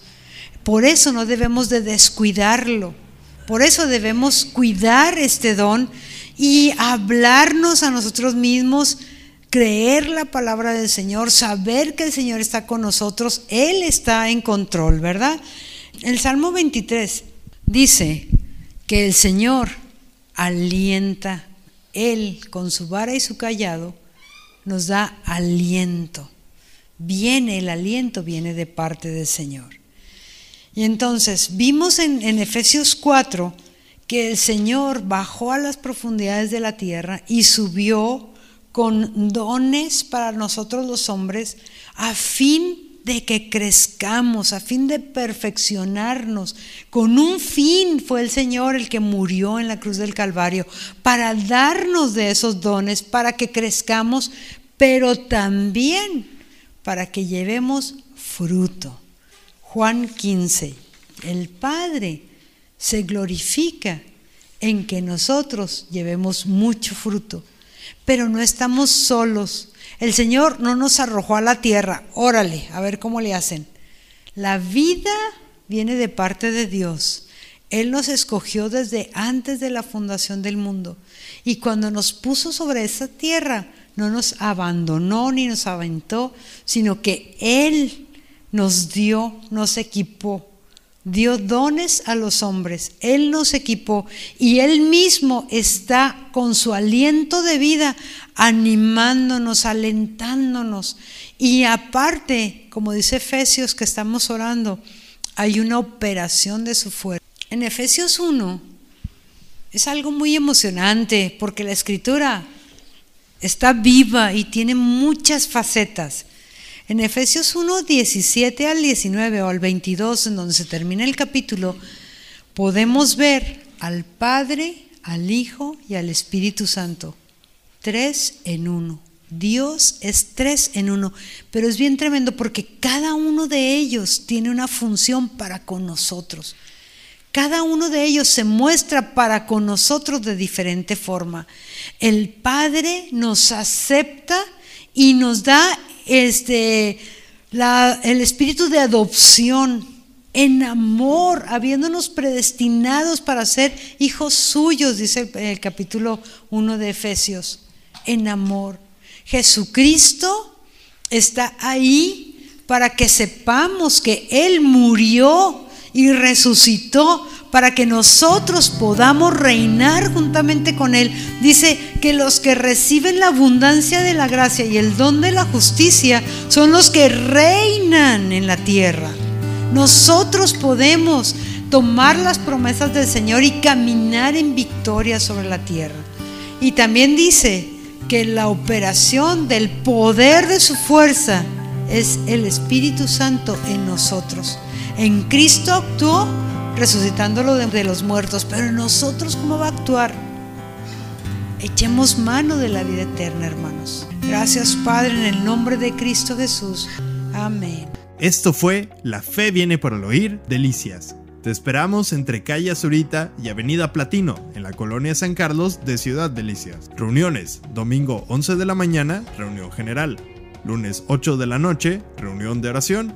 Por eso no debemos de descuidarlo. Por eso debemos cuidar este don y hablarnos a nosotros mismos creer la palabra del Señor, saber que el Señor está con nosotros, Él está en control, ¿verdad? El Salmo 23 dice que el Señor alienta, Él con su vara y su callado nos da aliento. Viene el aliento, viene de parte del Señor. Y entonces vimos en, Efesios 4 que el Señor bajó a las profundidades de la tierra y subió con dones para nosotros los hombres a fin de que crezcamos, a fin de perfeccionarnos. Con un fin fue el Señor el que murió en la cruz del Calvario, para darnos de esos dones, para que crezcamos, pero también para que llevemos fruto. Juan 15, el Padre se glorifica en que nosotros llevemos mucho fruto pero no estamos solos. El Señor no nos arrojó a la tierra. Órale, a ver cómo le hacen. La vida viene de parte de Dios. Él nos escogió desde antes de la fundación del mundo. Y cuando nos puso sobre esa tierra, no nos abandonó ni nos aventó, sino que Él nos dio, nos equipó dio dones a los hombres, Él nos equipó y Él mismo está con su aliento de vida animándonos, alentándonos. Y aparte, como dice Efesios que estamos orando, hay una operación de su fuerza. En Efesios 1 es algo muy emocionante porque la escritura está viva y tiene muchas facetas. En Efesios 1, 17 al 19 o al 22, en donde se termina el capítulo, podemos ver al Padre, al Hijo y al Espíritu Santo. Tres en uno. Dios es tres en uno, pero es bien tremendo porque cada uno de ellos tiene una función para con nosotros. Cada uno de ellos se muestra para con nosotros de diferente forma. El Padre nos acepta y nos da este, el espíritu de adopción, en amor, habiéndonos predestinados para ser hijos suyos, dice el, el capítulo 1 de Efesios, en amor. Jesucristo está ahí para que sepamos que Él murió y resucitó para que nosotros podamos reinar juntamente con Él. Dice que los que reciben la abundancia de la gracia y el don de la justicia son los que reinan en la tierra. Nosotros podemos tomar las promesas del Señor y caminar en victoria sobre la tierra. Y también dice que la operación del poder de su fuerza es el Espíritu Santo en nosotros. En Cristo actuó resucitándolo de, los muertos, pero nosotros cómo va a actuar? Echemos mano de la vida eterna, hermanos. Gracias, Padre, en el nombre de Cristo Jesús. Amén. Esto fue La fe viene por el oír, delicias. Te esperamos entre calle Azurita y Avenida Platino, en la colonia San Carlos de Ciudad Delicias. Reuniones, domingo 11 de la mañana, reunión general. Lunes 8 de la noche, reunión de oración.